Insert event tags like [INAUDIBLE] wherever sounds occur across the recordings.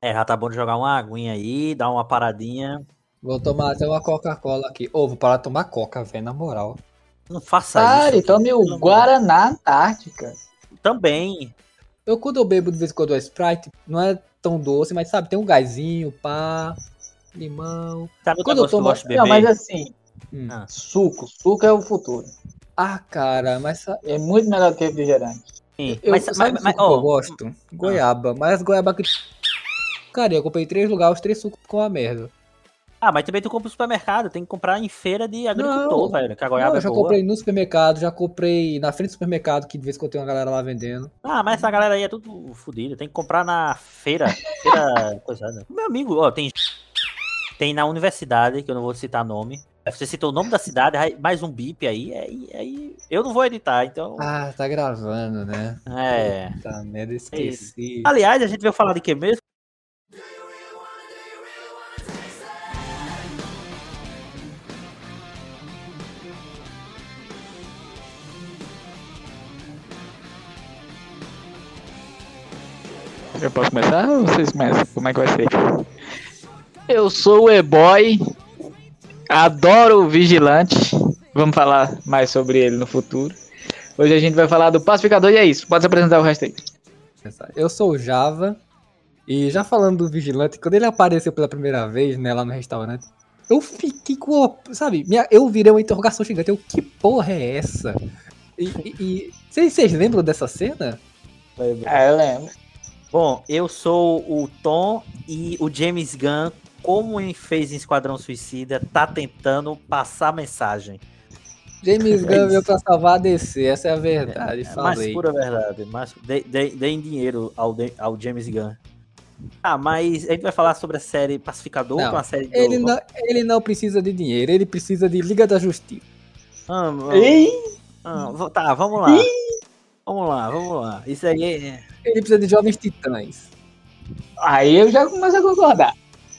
É, já tá bom de jogar uma aguinha aí, dar uma paradinha. Vou tomar até uma Coca-Cola aqui. Ô, vou parar de tomar Coca, velho, na moral. Não faça Pare, isso. tome pelo o. Guaraná Antártica. Também. Eu, quando eu bebo de vez em quando a Sprite, não é tão doce, mas sabe, tem um gásinho, pá, limão. Sabe o Quando eu negócio que eu tomo- gosto de beber? Não, mas assim, Hum. Ah. suco. Suco é o futuro. Ah, cara, mas É muito melhor que refrigerante. Sim, eu, mas, sabe mas, mas, suco que eu gosto? Goiaba. Mas as goiaba que. Cara, eu comprei três lugares, os três sucos com a merda. ah, mas também tu compra no supermercado, tem que comprar em feira de agricultor, Não. velho, que a Não, goiaba eu é já boa. comprei no supermercado, já comprei na frente do supermercado, que de vez em quando tem uma galera lá vendendo. Ah, mas essa galera aí é tudo fodida, tem que comprar na feira, feira [LAUGHS] coisada. Meu amigo, ó, tem tem na universidade, que eu não vou citar nome. Você citou o nome da cidade, mais um bip aí, aí, aí eu não vou editar, então Ah, tá gravando, né? é. Tá merda, esqueci. Aliás, a gente veio falar de que mesmo? Eu posso começar ou vocês começam? Como é que vai ser? Eu sou o E-Boy, adoro o Vigilante. Vamos falar mais sobre ele no futuro. Hoje a gente vai falar do Pacificador e é isso. Pode se apresentar o resto aí. Eu sou o Java, e já falando do Vigilante, quando ele apareceu pela primeira vez, né, lá no restaurante, eu fiquei com, a- sabe, minha, eu virei uma interrogação gigante, eu, que porra é essa? E, e- e- vocês, vocês lembram dessa cena? É, eu lembro. Bom, eu sou o Tom e o James Gunn, como ele fez em Esquadrão Suicida, tá tentando passar mensagem. James Gunn veio pra salvar a DC, essa é a verdade, É mais falei. pura verdade. Mais, de- de- deem dinheiro ao, de- ao James Gunn. Ah, mas a gente vai falar sobre a série Pacificador, Não, é uma série do... Ele não, ele não precisa de dinheiro, ele precisa de Liga da Justiça. Ah, ah, Ei, ah, tá, vamos lá. Vamos lá, vamos lá. Isso aí é... Ele precisa de Jovens Titãs. aí eu já começo a concordar.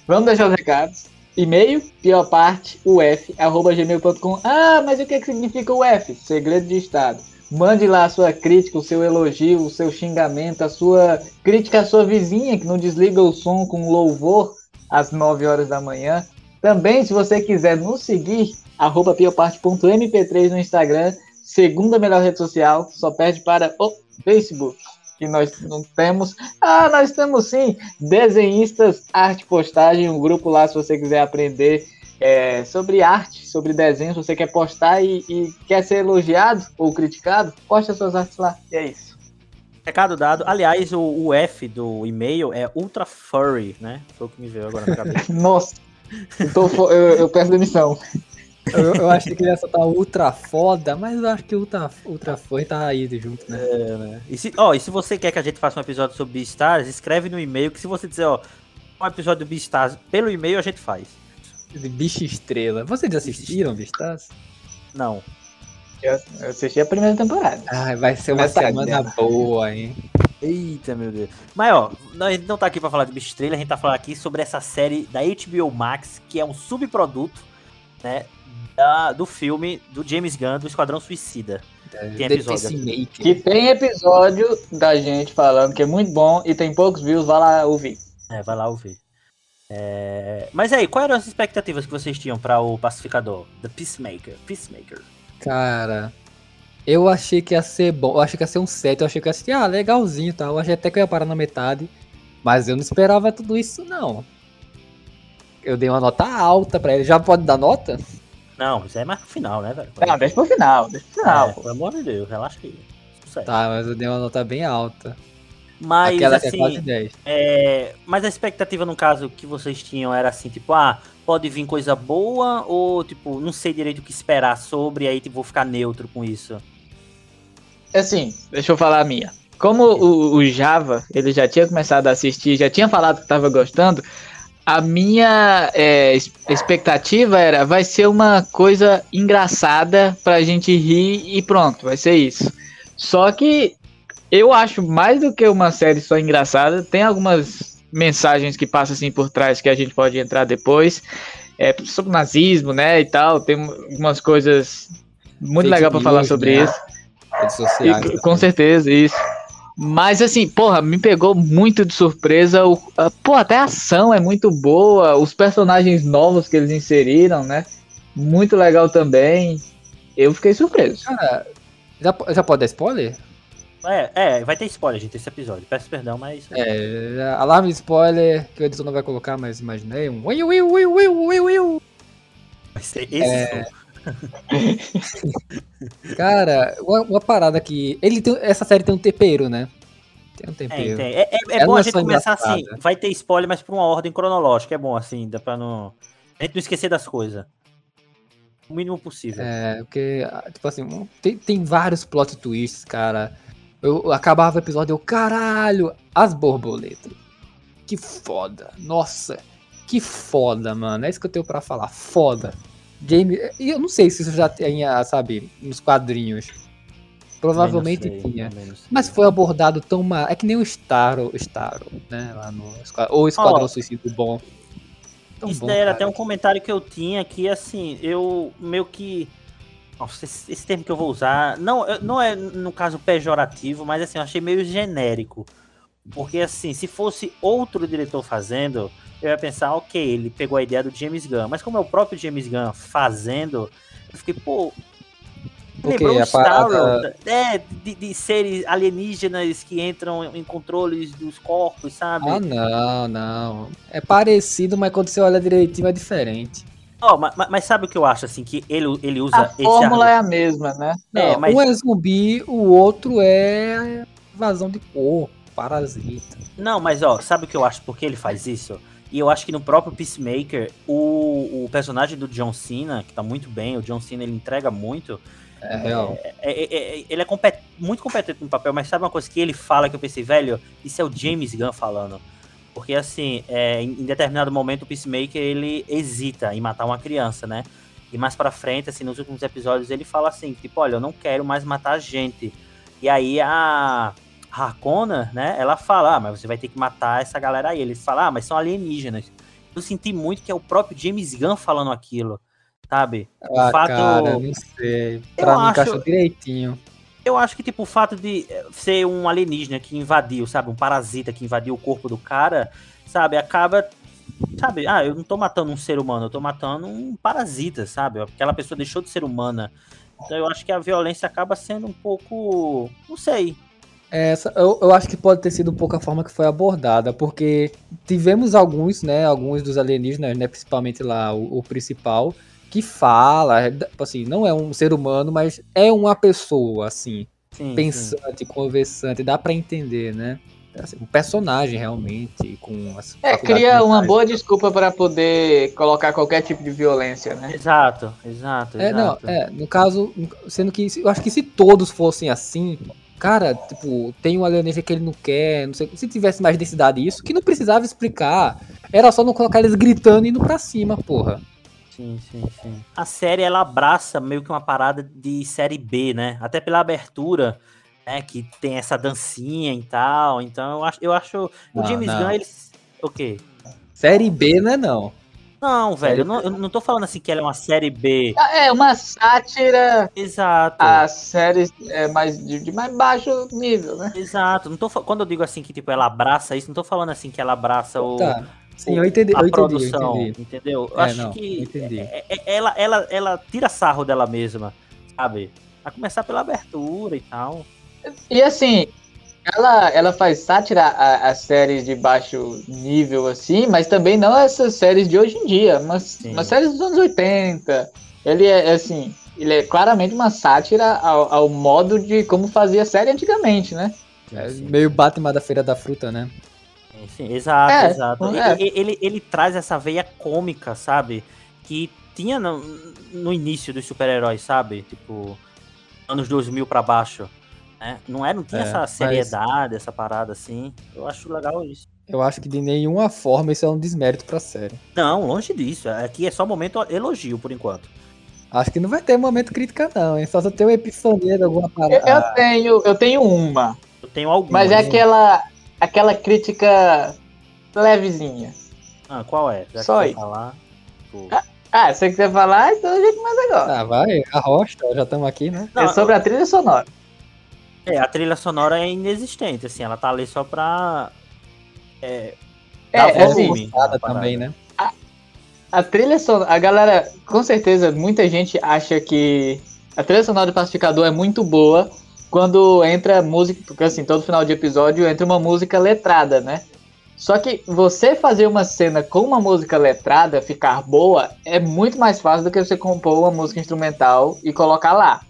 Vamos deixar os recados. E-mail, pior parte, uf, arroba gmail.com. Ah, mas o que, que significa UF? Segredo de Estado. Mande lá a sua crítica, o seu elogio, o seu xingamento, a sua crítica à sua vizinha que não desliga o som com louvor às 9 horas da manhã. Também, se você quiser nos seguir, arroba pioparte.mp3 no Instagram, segunda melhor rede social, só perde para o Facebook. Que nós não temos. Ah, nós temos sim! Desenhistas Arte Postagem, um grupo lá se você quiser aprender é, sobre arte, sobre desenho, se você quer postar e, e quer ser elogiado ou criticado, poste as suas artes lá. E é isso. Recado dado. Aliás, o, o F do e-mail é Ultra Furry, né? Foi o que me veio agora na cabeça. [LAUGHS] Nossa! Fo- eu, eu peço demissão. Eu, eu achei que ele ia soltar ultra foda, mas eu acho que ultra, ultra foi tá aí junto, né? E se, ó, e se você quer que a gente faça um episódio sobre Beastars, escreve no e-mail que se você dizer, ó, um episódio do Beastars pelo e-mail a gente faz. De bicho estrela. Vocês assistiram, Vistas? Não. Eu, eu assisti a primeira temporada. Ai, vai ser uma Metade semana dela. boa, hein? Eita, meu Deus. Mas, ó, a gente não tá aqui pra falar de Bicho Estrela, a gente tá falando aqui sobre essa série da HBO Max, que é um subproduto, né, da- do filme do James Gunn, do Esquadrão Suicida. Tem The episódio. Que tem episódio da gente falando que é muito bom e tem poucos views, vai lá ouvir. É, vai lá ouvir. É... Mas aí, quais eram as expectativas que vocês tinham pra o Pacificador? The Peacemaker. Peacemaker. Cara, eu achei que ia ser bom. Eu achei que ia ser um 7. Eu achei que ia ser, ah, legalzinho e tal. Eu achei até que eu ia parar na metade. Mas eu não esperava tudo isso, não. Eu dei uma nota alta pra ele. Já pode dar nota? Não, isso aí é mais pro final, né, velho? Não, deixa pro final, deixa pro final. É, pelo amor de Deus, relaxa aí. Sucesso. Tá, mas eu dei uma nota bem alta. Mas, Aquela que é quase assim, 10. é... mas a expectativa, no caso, que vocês tinham era assim, tipo, ah, pode vir coisa boa ou, tipo, não sei direito o que esperar sobre, aí, tipo, vou ficar neutro com isso. Assim, deixa eu falar a minha. Como o, o Java, ele já tinha começado a assistir, já tinha falado que tava gostando, a minha é, expectativa era, vai ser uma coisa engraçada pra gente rir e pronto, vai ser isso. Só que eu acho mais do que uma série só engraçada, tem algumas mensagens que passam assim por trás que a gente pode entrar depois. É, sobre nazismo, né, e tal, tem algumas coisas muito Fake legal pra falar sobre né? isso. E, com certeza, isso. Mas assim, porra, me pegou muito de surpresa. O, a- pô, até a ação é muito boa. Os personagens novos que eles inseriram, né? Muito legal também. Eu fiquei surpreso. Cara, já, já pode dar spoiler? É, é, vai ter spoiler, gente, esse episódio. Peço perdão, mas. É, alarme de spoiler, que o editor não vai colocar, mas imaginei um ui, ui, ui, ui, ui, ui, ui. Vai ser esse É. som. [LAUGHS] Cara, uma, uma parada que. Ele tem, essa série tem um tempero, né? Tem um Tem, tempero. tem. É, é- é Ela bom a é gente começar assim. Vai ter spoiler, mas por uma ordem cronológica. É bom, assim, dá pra não. A gente não esquecer das coisas. O mínimo possível. É, porque, tipo assim, tem, tem vários plot twists, cara. Eu, eu acabava o episódio, eu, caralho, as borboletas. Que foda. Nossa, que foda, mano. É isso que eu tenho pra falar. Foda. James, e eu não sei se isso já tinha, sabe, nos quadrinhos. Provavelmente sei, tinha. Mas foi abordado tão mal. É que nem o Starro, Starro, né? Lá no ou Esquadrão Ó, Suicídio Bom. Tão Isso bom, daí era cara. até um comentário que eu tinha que, assim, eu meio que. Nossa, esse, esse termo que eu vou usar. Não, não é, no caso, pejorativo, mas assim, eu achei meio genérico. Porque, assim, se fosse outro diretor fazendo, eu ia pensar, ok, ele pegou a ideia do James Gunn. Mas como é o próprio James Gunn fazendo, eu fiquei, pô. Porque Lembrou o Starro, parada- é, de, de seres alienígenas que entram em controles dos corpos, sabe? Ah, não, não. É parecido, mas quando você olha direitinho é diferente. Ó, ma- ma- mas, sabe o que eu acho, assim, que ele, ele usa A esse fórmula argu- é a mesma, né? É, Não, mas- Um é zumbi, o outro é invasão de corpo, parasita. Não, mas ó, sabe o que eu acho? Por que ele faz isso? E eu acho que no próprio Peacemaker, o, o personagem do John Cena, que tá muito bem, o John Cena ele entrega muito, É real. é- é- é- ele é compet- muito competente no papel, mas sabe uma coisa que ele fala que eu pensei, velho, isso é o James Gunn falando. Porque assim, é, em em determinado momento o Peacemaker ele hesita em matar uma criança, né? E mais pra frente, assim, nos últimos episódios ele fala assim, tipo, olha, eu não quero mais matar gente. E aí a Harkonna, né, ela fala, ah, mas você vai ter que matar essa galera aí. Ele fala, ah, mas são alienígenas. Eu senti muito que é o próprio James Gunn falando aquilo, sabe? O Ah, fato- cara, não sei. Pra mim acho- encaixou direitinho. Eu acho que, tipo, o fato de eh, ser um alienígena que invadiu, sabe? Um parasita que invadiu o corpo do cara, sabe? Acaba. Sabe? Ah, eu não tô matando um ser humano, eu tô matando um parasita, sabe? Aquela pessoa deixou de ser humana. Então eu acho que a violência acaba sendo um pouco. Não sei. Essa, eu, eu acho que pode ter sido um pouco a forma que foi abordada, porque tivemos alguns, né, alguns dos alienígenas, né, principalmente lá o, o principal, que fala, é, tipo assim, não é um ser humano, mas é uma pessoa, assim, Sim, sim. pensante, conversante, dá pra entender, né? Assim, um personagem realmente com as É, cria uma boa desculpa para poder colocar qualquer tipo de violência, né? Exato, exato, É, não, exato. é, no caso, sendo que eu acho que se todos fossem assim, cara, tipo, tem um alienígena que ele não quer, não sei, se tivesse mais densidade isso, que não precisava explicar, era só não colocar eles gritando e indo pra cima, porra. Sim, sim, sim. A série ela abraça meio que uma parada de série B, né? Até pela abertura, né? Que tem essa dancinha e tal. Então eu acho, eu acho o Não, James não. Gunn ele, o quê? Série B, né, não. Não, velho, Série eu não, eu não tô falando assim que ela é uma série B. Ah, É uma sátira Exato. às séries é, mais, de, de mais baixo nível, né? Exato. Não tô, quando eu digo assim que tipo ela abraça isso, não tô falando assim que ela abraça o Tá. Sim, eu entendi, a eu entendi, eu produção, entendi. entendeu? Eu É, acho não, eu que entendi. é- é- ela, ela, ela tira sarro dela mesma, sabe? A começar pela abertura e tal. E assim, ela, ela faz sátira a, a séries de baixo nível, assim, mas também não essas séries de hoje em dia, mas umas séries dos anos 80. Ele é assim, ele é claramente uma sátira ao, ao modo de como fazia série antigamente, né? É meio Batman da Feira da Fruta, né? Sim, sim, exato, É, exato. é. Ele, ele, ele traz essa veia cômica, sabe? Que tinha no, no início dos super-heróis, sabe? Tipo, anos 2000 pra baixo. Né? Não, é, não tinha É, essa mas- seriedade, essa parada assim. Eu acho legal isso. Eu acho que de nenhuma forma isso é um desmérito pra série. Não, longe disso. Aqui é só momento elogio, por enquanto. Acho que não vai ter momento crítica, não, hein? Só se eu ter uma epifania de alguma Eu, parada. eu tenho, eu tenho uma, Eu tenho algumas. mas é aquela, aquela crítica levezinha. Ah, qual é? Já que Só aí. falar. Pô. Ah, se você quiser falar, então a gente começa agora. Ah, vai, a rocha, já estamos aqui, né? Não, é sobre a trilha sonora. É, a trilha sonora é inexistente, assim, ela tá ali só pra. É, É, dar assim, volume também, né? A trilha sonora, a galera, com certeza, muita gente acha que a trilha sonora do Pacificador é muito boa quando entra música, porque assim, todo final de episódio entra uma música letrada, né? Só que você fazer uma cena com uma música letrada ficar boa é muito mais fácil do que você compor uma música instrumental e colocar lá.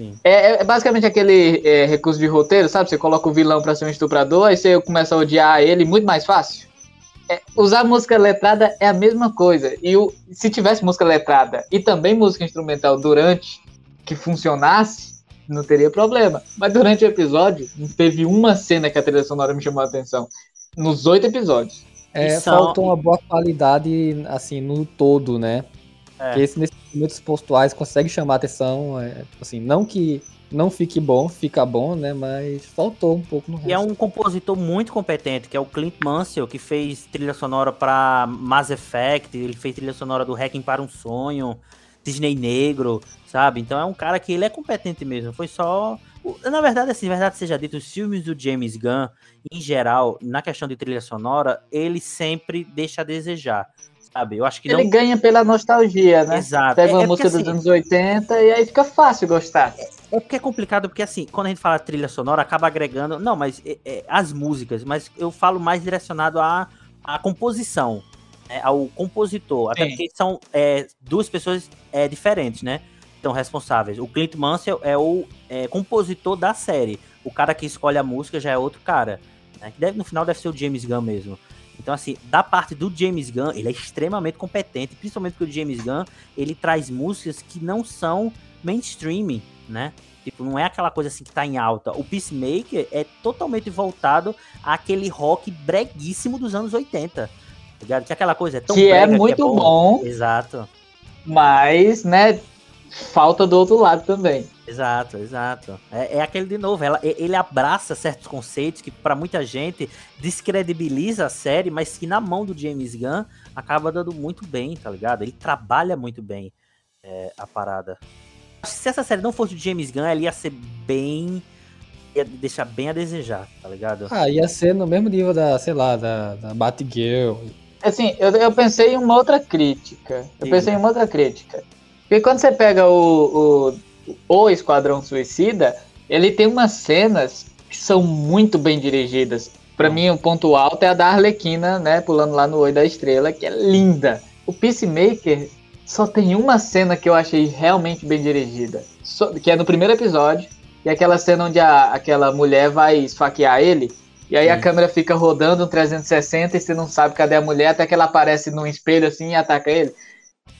Sim. É, é basicamente aquele é, recurso de roteiro, sabe? Você coloca o vilão pra ser um estuprador, aí você começa a odiar ele muito mais fácil. É, usar música letrada é a mesma coisa. E o, se tivesse música letrada e também música instrumental durante que funcionasse, não teria problema. Mas durante o episódio, não teve uma cena que a trilha sonora me chamou a atenção. Nos oito episódios. É, são- faltou uma boa qualidade, assim, no todo, né? É. Porque esse, nesses momentos pontuais consegue chamar atenção, é, assim, não que não fique bom, fica bom, né? Mas faltou um pouco no resto. E é um compositor muito competente, que é o Clint Mansell, que fez trilha sonora pra Mass Effect, ele fez trilha sonora do Hacking para um Sonho, Disney Negro, sabe? Então é um cara que ele é competente mesmo. Foi só. Na verdade, assim, na verdade seja dito, os filmes do James Gunn, em geral, na questão de trilha sonora, ele sempre deixa a desejar. Sabe? Eu acho que Ele não. ganha pela nostalgia, né? Exato. Pega É- uma é porque, música dos assim, anos 80 e aí fica fácil gostar. É porque é complicado, porque assim, quando a gente fala trilha sonora, acaba agregando. Não, mas é, é, as músicas, mas eu falo mais direcionado à, à composição, né, ao compositor. Até Sim. porque são é, duas pessoas é, diferentes, né? Estão responsáveis. O Clint Mansell é o é, compositor da série. O cara que escolhe a música já é outro cara. Né, que deve, no final deve ser o James Gunn mesmo. Então, assim, da parte do James Gunn, ele é extremamente competente, principalmente porque o James Gunn, ele traz músicas que não são mainstream, né? Tipo, não é aquela coisa assim que tá em alta. O Peacemaker é totalmente voltado àquele rock breguíssimo dos anos 80. tá Ligado? Que aquela coisa é tão Que é brega muito bom. Exato, Mas, né, falta do outro lado também. Exato, exato. É, é aquele de novo, ela, ele abraça certos conceitos que pra muita gente descredibiliza a série, mas que na mão do James Gunn acaba dando muito bem, tá ligado? Ele trabalha muito bem é, a parada. Acho que Se essa série não fosse do James Gunn, ela ia ser bem. ia deixar bem a desejar, tá ligado? Ah, ia ser no mesmo nível da, sei lá, da, da Batgirl. Assim, eu, eu pensei em uma outra crítica. Eu Diga. pensei em uma outra crítica. Porque quando você pega o, o, o Esquadrão Suicida, ele tem umas cenas que são muito bem dirigidas. Pra Hum. mim, o ponto alto é a da Arlequina, né, pulando lá no Oi da Estrela, que é linda. O Peacemaker só tem uma cena que eu achei realmente bem dirigida, só- que é no primeiro episódio, e é aquela cena onde a, aquela mulher vai esfaquear ele, e aí a Sim. câmera fica rodando um 360 e você não sabe cadê a mulher, até que ela aparece num espelho assim e ataca ele.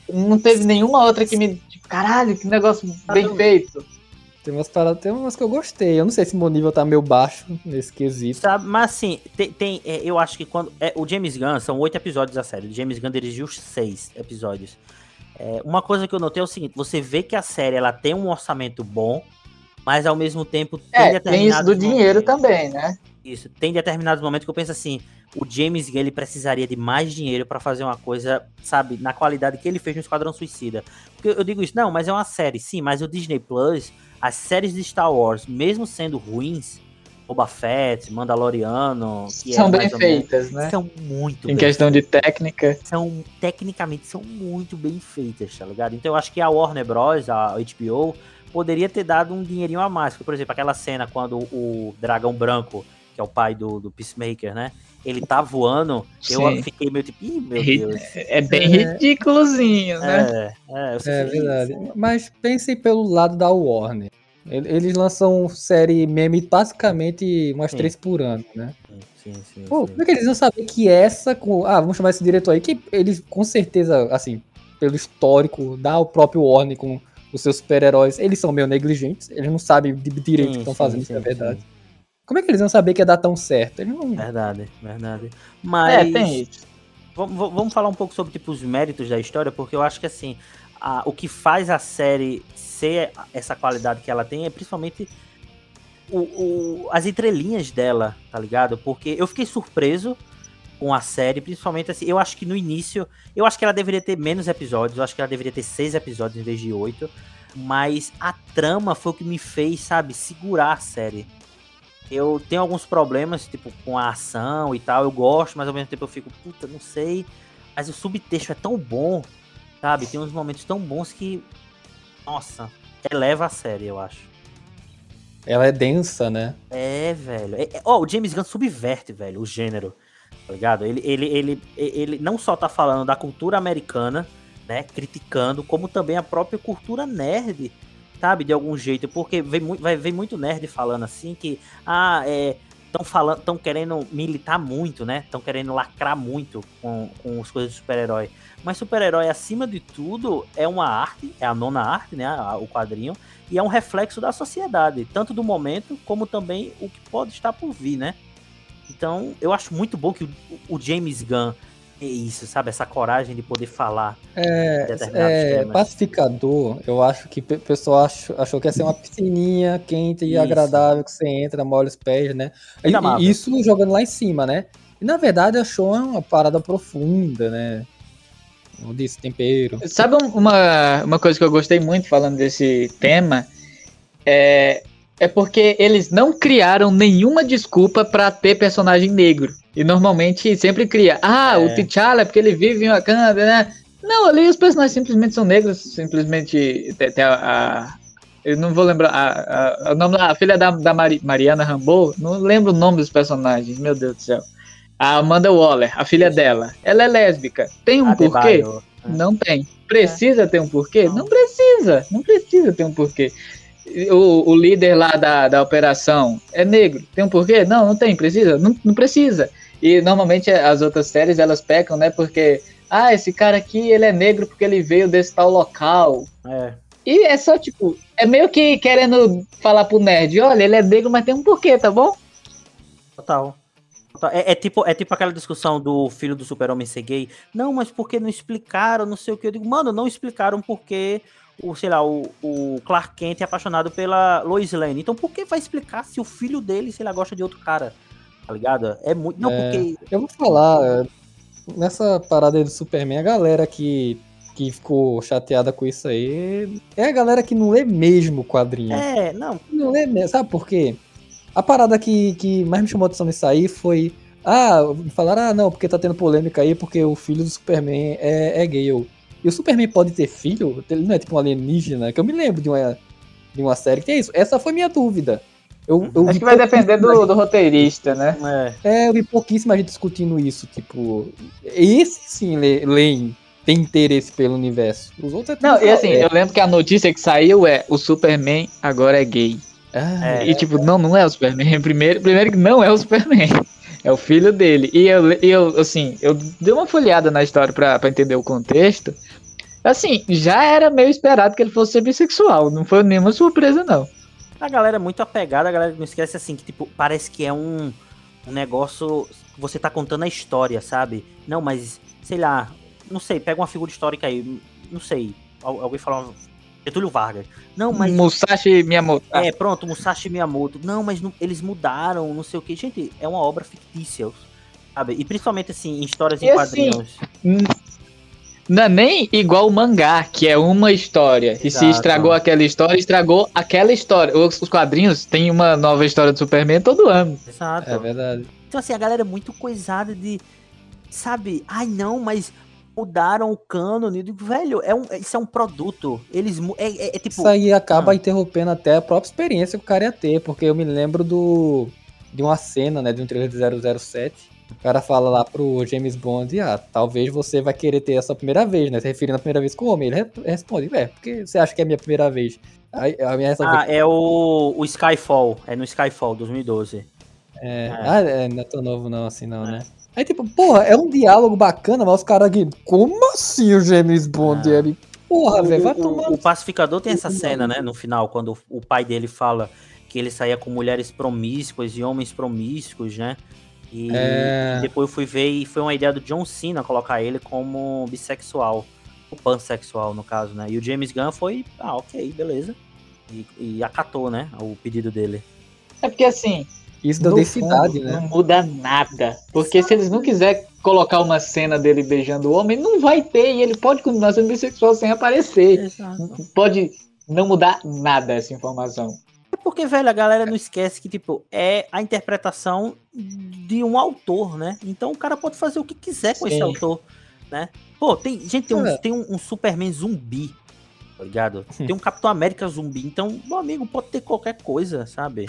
Não teve nenhuma outra que me. Caralho, que negócio bem não. feito. Tem umas paradas, tem umas que eu gostei. Eu não sei se meu nível tá meio baixo nesse quesito. Sabe, mas assim, tem, tem- é, eu acho que quando. é, o James Gunn, são oito episódios da série. O James Gunn dirigiu seis episódios. É, uma coisa que eu notei é o seguinte: você vê que a série ela tem um orçamento bom, mas ao mesmo tempo tem É, tem isso do dinheiro momentos- também, né? Isso, tem determinados momentos que eu penso assim: o James ele precisaria de mais dinheiro pra fazer uma coisa, sabe, na qualidade que ele fez no Esquadrão Suicida. Porque eu digo isso, não, mas é uma série, sim, mas o Disney Plus, as séries de Star Wars, mesmo sendo ruins, Boba Fett, Mandaloriano, que é São bem mais ou menos- feitas, né? são muito Em bem questão de técnica. são tecnicamente são muito bem feitas, tá ligado? Então eu acho que a Warner Bros, a HBO, poderia ter dado um dinheirinho a mais. Por exemplo, aquela cena quando o dragão branco, que é o pai do, do Peacemaker, né? Ele tá voando, eu Sim. fiquei meio tipo, ih, meu Deus. É bem É. ridículozinho, né? É, é, É verdade. "Isso". Mas pensem pelo lado da Warner. Ele- Eles lançam série meme basicamente umas Sim. três por ano, né? Sim, sim, Pô, sim. como é que eles iam saber que essa com. Ah, vamos chamar esse diretor aí, que eles com certeza, assim, pelo histórico da o próprio Warner com os seus super-heróis, eles são meio negligentes, eles não sabem de direito o que estão fazendo, sim, isso é verdade. Como é que eles iam saber que ia dar tão certo? Eles não. Verdade, verdade. É, Mas tem isso. Vamos, vamos- vamos falar um pouco sobre tipo, os méritos da história, porque eu acho que assim, a- o que faz a série ser essa qualidade que ela tem é principalmente o, o- as entrelinhas dela, tá ligado? Porque eu fiquei surpreso com a série, principalmente assim, eu acho que no início, eu acho que ela deveria ter menos episódios, eu acho que ela deveria ter seis episódios em vez de oito. Mas a trama foi o que me fez, sabe, segurar a série. Eu tenho alguns problemas, tipo, com a ação e tal. Eu gosto, mas ao mesmo tempo eu fico, puta, não sei. Mas o subtexto é tão bom, sabe? Tem uns momentos tão bons que. Nossa, eleva a série, eu acho. Ela é densa, né? É, velho. É, é- ó, o James Gunn subverte, velho, o gênero. Tá ligado? Ele, ele, ele, ele não só tá falando da cultura americana, né? Criticando, como também a própria cultura nerd, sabe? De algum jeito. Porque vem, mui- vai, vem muito nerd falando assim que, ah, é. Estão falando, estão querendo militar muito, né? Estão querendo lacrar muito com, com as coisas de super-herói. Mas super-herói, acima de tudo, é uma arte, é a nona arte, né? O quadrinho e é um reflexo da sociedade, tanto do momento como também o que pode estar por vir, né? Então, eu acho muito bom que o, o James Gunn isso, sabe? Essa coragem de poder falar É, é, temas. pacificador, eu acho que o pessoal achou, achou que ia ser uma piscininha quente e Isso. agradável, que você entra, molha os pés, né? E, e isso jogando lá em cima, né? E na verdade achou uma parada profunda, né? Como disse, tempero. Sabe um- uma, uma coisa que eu gostei muito falando desse tema? É, é porque eles não criaram nenhuma desculpa pra ter personagem negro. E normalmente sempre cria. Ah, o É. T'Challa é porque ele vive em Wakanda, né? Não, ali os personagens simplesmente são negros. Simplesmente tem, a, Eu não vou lembrar. A, a- o nome a filha da, da Mari- Mariana Rambeau. Não lembro o nome dos personagens, meu Deus do céu. A Amanda Waller, a filha dela. Ela é lésbica. Tem um porquê? Adebayo. Não tem. Precisa ter um porquê? Não precisa. Não precisa ter um porquê. O, o líder lá da, da operação é negro. Tem um porquê? Não, não tem. Precisa? Não, não precisa. E normalmente as outras séries elas pecam, né? Porque, ah, esse cara aqui ele é negro porque ele veio desse tal local. É. E é só tipo, é meio que querendo falar pro nerd: olha, ele é negro, mas tem um porquê, tá bom? Total. É, é tipo, é tipo aquela discussão do filho do super-homem ser gay. Não, mas por que não explicaram, não sei o que. Eu digo, mano, não explicaram porque o, sei lá, o, o Clark Kent é apaixonado pela Lois Lane. Então por que vai explicar se o filho dele, se ele gosta de outro cara? Tá ligado? É muito. Não, É. porque. Eu vou falar, é, nessa parada aí do Superman, a galera que, que ficou chateada com isso aí é a galera que não lê mesmo o quadrinho. É, não. Não lê mesmo, sabe por quê? A parada que, que mais me chamou a atenção nisso aí foi. Ah, falaram, ah, não, porque tá tendo polêmica aí, porque o filho do Superman é, é gay. Eu, e o Superman pode ter filho? Ele não é tipo um alienígena? Que eu me lembro de uma, de uma série que tem isso. Essa foi minha dúvida. Eu, eu Acho que vai depender do, do roteirista, né? É. é, eu vi pouquíssima gente discutindo isso, tipo, esse sim leem, tem interesse pelo universo. Os outros é tudo Não, e assim, é, eu lembro que a notícia que saiu é: o Superman agora é gay. ah, É. E tipo, não, não é o Superman. [LAUGHS] Primeiro, primeiro que não é o Superman. É o filho dele. E eu, eu assim, eu dei uma folhada na história pra, entender o contexto. Assim, já era meio esperado que ele fosse ser bissexual. Não foi nenhuma surpresa, não. A galera é muito apegada, a galera não esquece assim, que tipo, parece que é um, um negócio. Você tá contando a história, sabe? Não, mas, sei lá, não sei, pega uma figura histórica aí, não sei. al- Alguém falou. Getúlio Vargas. Não, mas. Musashi Miyamoto. Ah, É, pronto, Musashi Miyamoto. Não, mas não- eles mudaram, não sei o que. Gente, é uma obra fictícia, sabe? E principalmente assim, em histórias em E assim, quadrinhos. N- Não é nem igual o mangá, que é uma história. E se Exato. estragou aquela história, estragou aquela história. Os, os quadrinhos têm uma nova história do Superman todo ano. Exato. é verdade. Então, assim, a galera é muito coisada de. Sabe? Ai, não, mas mudaram o cânone. Eu digo, velho, é um, isso é um produto. Eles. É, é- é tipo. Isso aí acaba ah. interrompendo até a própria experiência que o cara ia ter, porque eu me lembro do de uma cena, né, de um trailer de 007. O cara fala lá pro James Bond, ah, talvez você vai querer ter essa primeira vez, né, se referindo à primeira vez com o homem. Ele re- responde, é, porque você acha que é a minha primeira vez? Aí a minha Ah, é o, o Skyfall. É no Skyfall 2012. é, é. ah, é, não é tão novo não, assim não, né? Aí tipo, porra, é um diálogo bacana, mas os caras aqui, como assim o James Bond? Ah. Ele, porra, O- velho, vai o- tomar... O pacificador tem essa cena, né? No final, quando o pai dele fala que ele saía com mulheres promíscuas e homens promíscuos, né? E, É. depois eu fui ver e foi uma ideia do John Cena colocar ele como bissexual. O pansexual, no caso, né? E o James Gunn foi, ah, ok, beleza. E, e acatou, né? O pedido dele. É porque assim, Isso no densidade, fundo, né? não muda nada. Porque se eles não quiserem colocar uma cena dele beijando o homem, não vai ter. E ele pode continuar sendo bissexual sem aparecer. Exato. Pode não mudar nada essa informação. É porque, velho, a galera não esquece que, tipo, é a interpretação de um autor, né? Então o cara pode fazer o que quiser com esse Sim. autor, né? Pô, tem, gente, tem um, É. tem um, um Superman zumbi, tá ligado? Tem um Capitão América zumbi, então, meu amigo, pode ter qualquer coisa, sabe?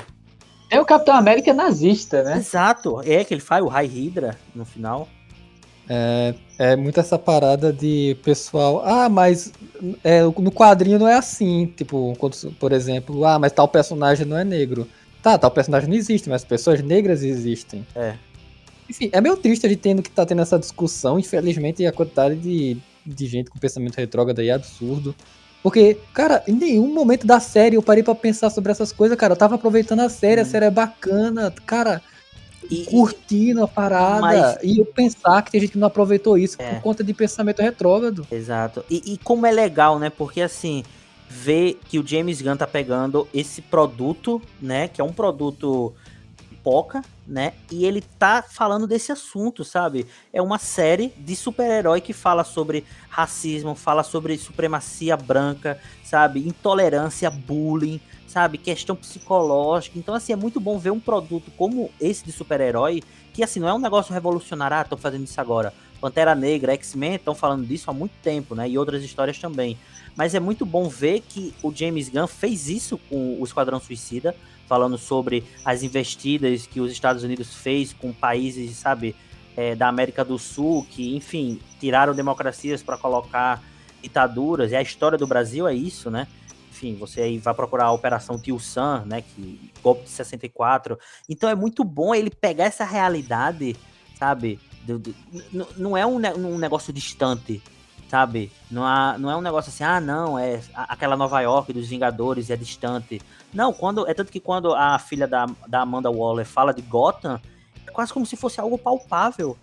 É o Capitão América nazista, né? Exato, é que ele faz o High Hydra no final. É, é muito essa parada de pessoal. Ah, mas é, no quadrinho não é assim. Tipo, quando, por exemplo, ah, mas tal personagem não é negro. Tá, tal personagem não existe, mas pessoas negras existem. É. Enfim, é meio triste a gente tendo que tá tendo essa discussão. Infelizmente, a quantidade de, de gente com pensamento retrógrado aí é absurdo. Porque, cara, em nenhum momento da série eu parei pra pensar sobre essas coisas, cara. Eu tava aproveitando a série, a Hum. série é bacana, cara E, curtindo a parada. Mas- E eu pensar que tem gente que não aproveitou isso É. por conta de pensamento retrógrado. Exato. E, e como é legal, né? Porque assim, ver que o James Gunn tá pegando esse produto, né? Que é um produto pipoca, né? E ele tá falando desse assunto, sabe? É uma série de super-herói que fala sobre racismo, fala sobre supremacia branca, sabe? Intolerância, bullying, sabe? Questão psicológica. Então, assim, é muito bom ver um produto como esse de super-herói, que assim, não é um negócio revolucionário, ah, tô fazendo isso agora. Pantera Negra, X-Men estão falando disso há muito tempo, né? E outras histórias também. Mas é muito bom ver que o James Gunn fez isso com o Esquadrão Suicida, falando sobre as investidas que os Estados Unidos fez com países, sabe, é, da América do Sul, que, enfim, tiraram democracias para colocar ditaduras. E a história do Brasil é isso, né? Enfim, você aí vai procurar a Operação Tio Sam, né? Que golpe de 64. Então é muito bom ele pegar essa realidade, sabe? do- do- não é um, um negócio distante, sabe? Não, há, não é um negócio assim, ah, não, é aquela Nova York dos Vingadores é distante. Não, quando é tanto que quando a filha da, da Amanda Waller fala de Gotham, é quase como se fosse algo palpável,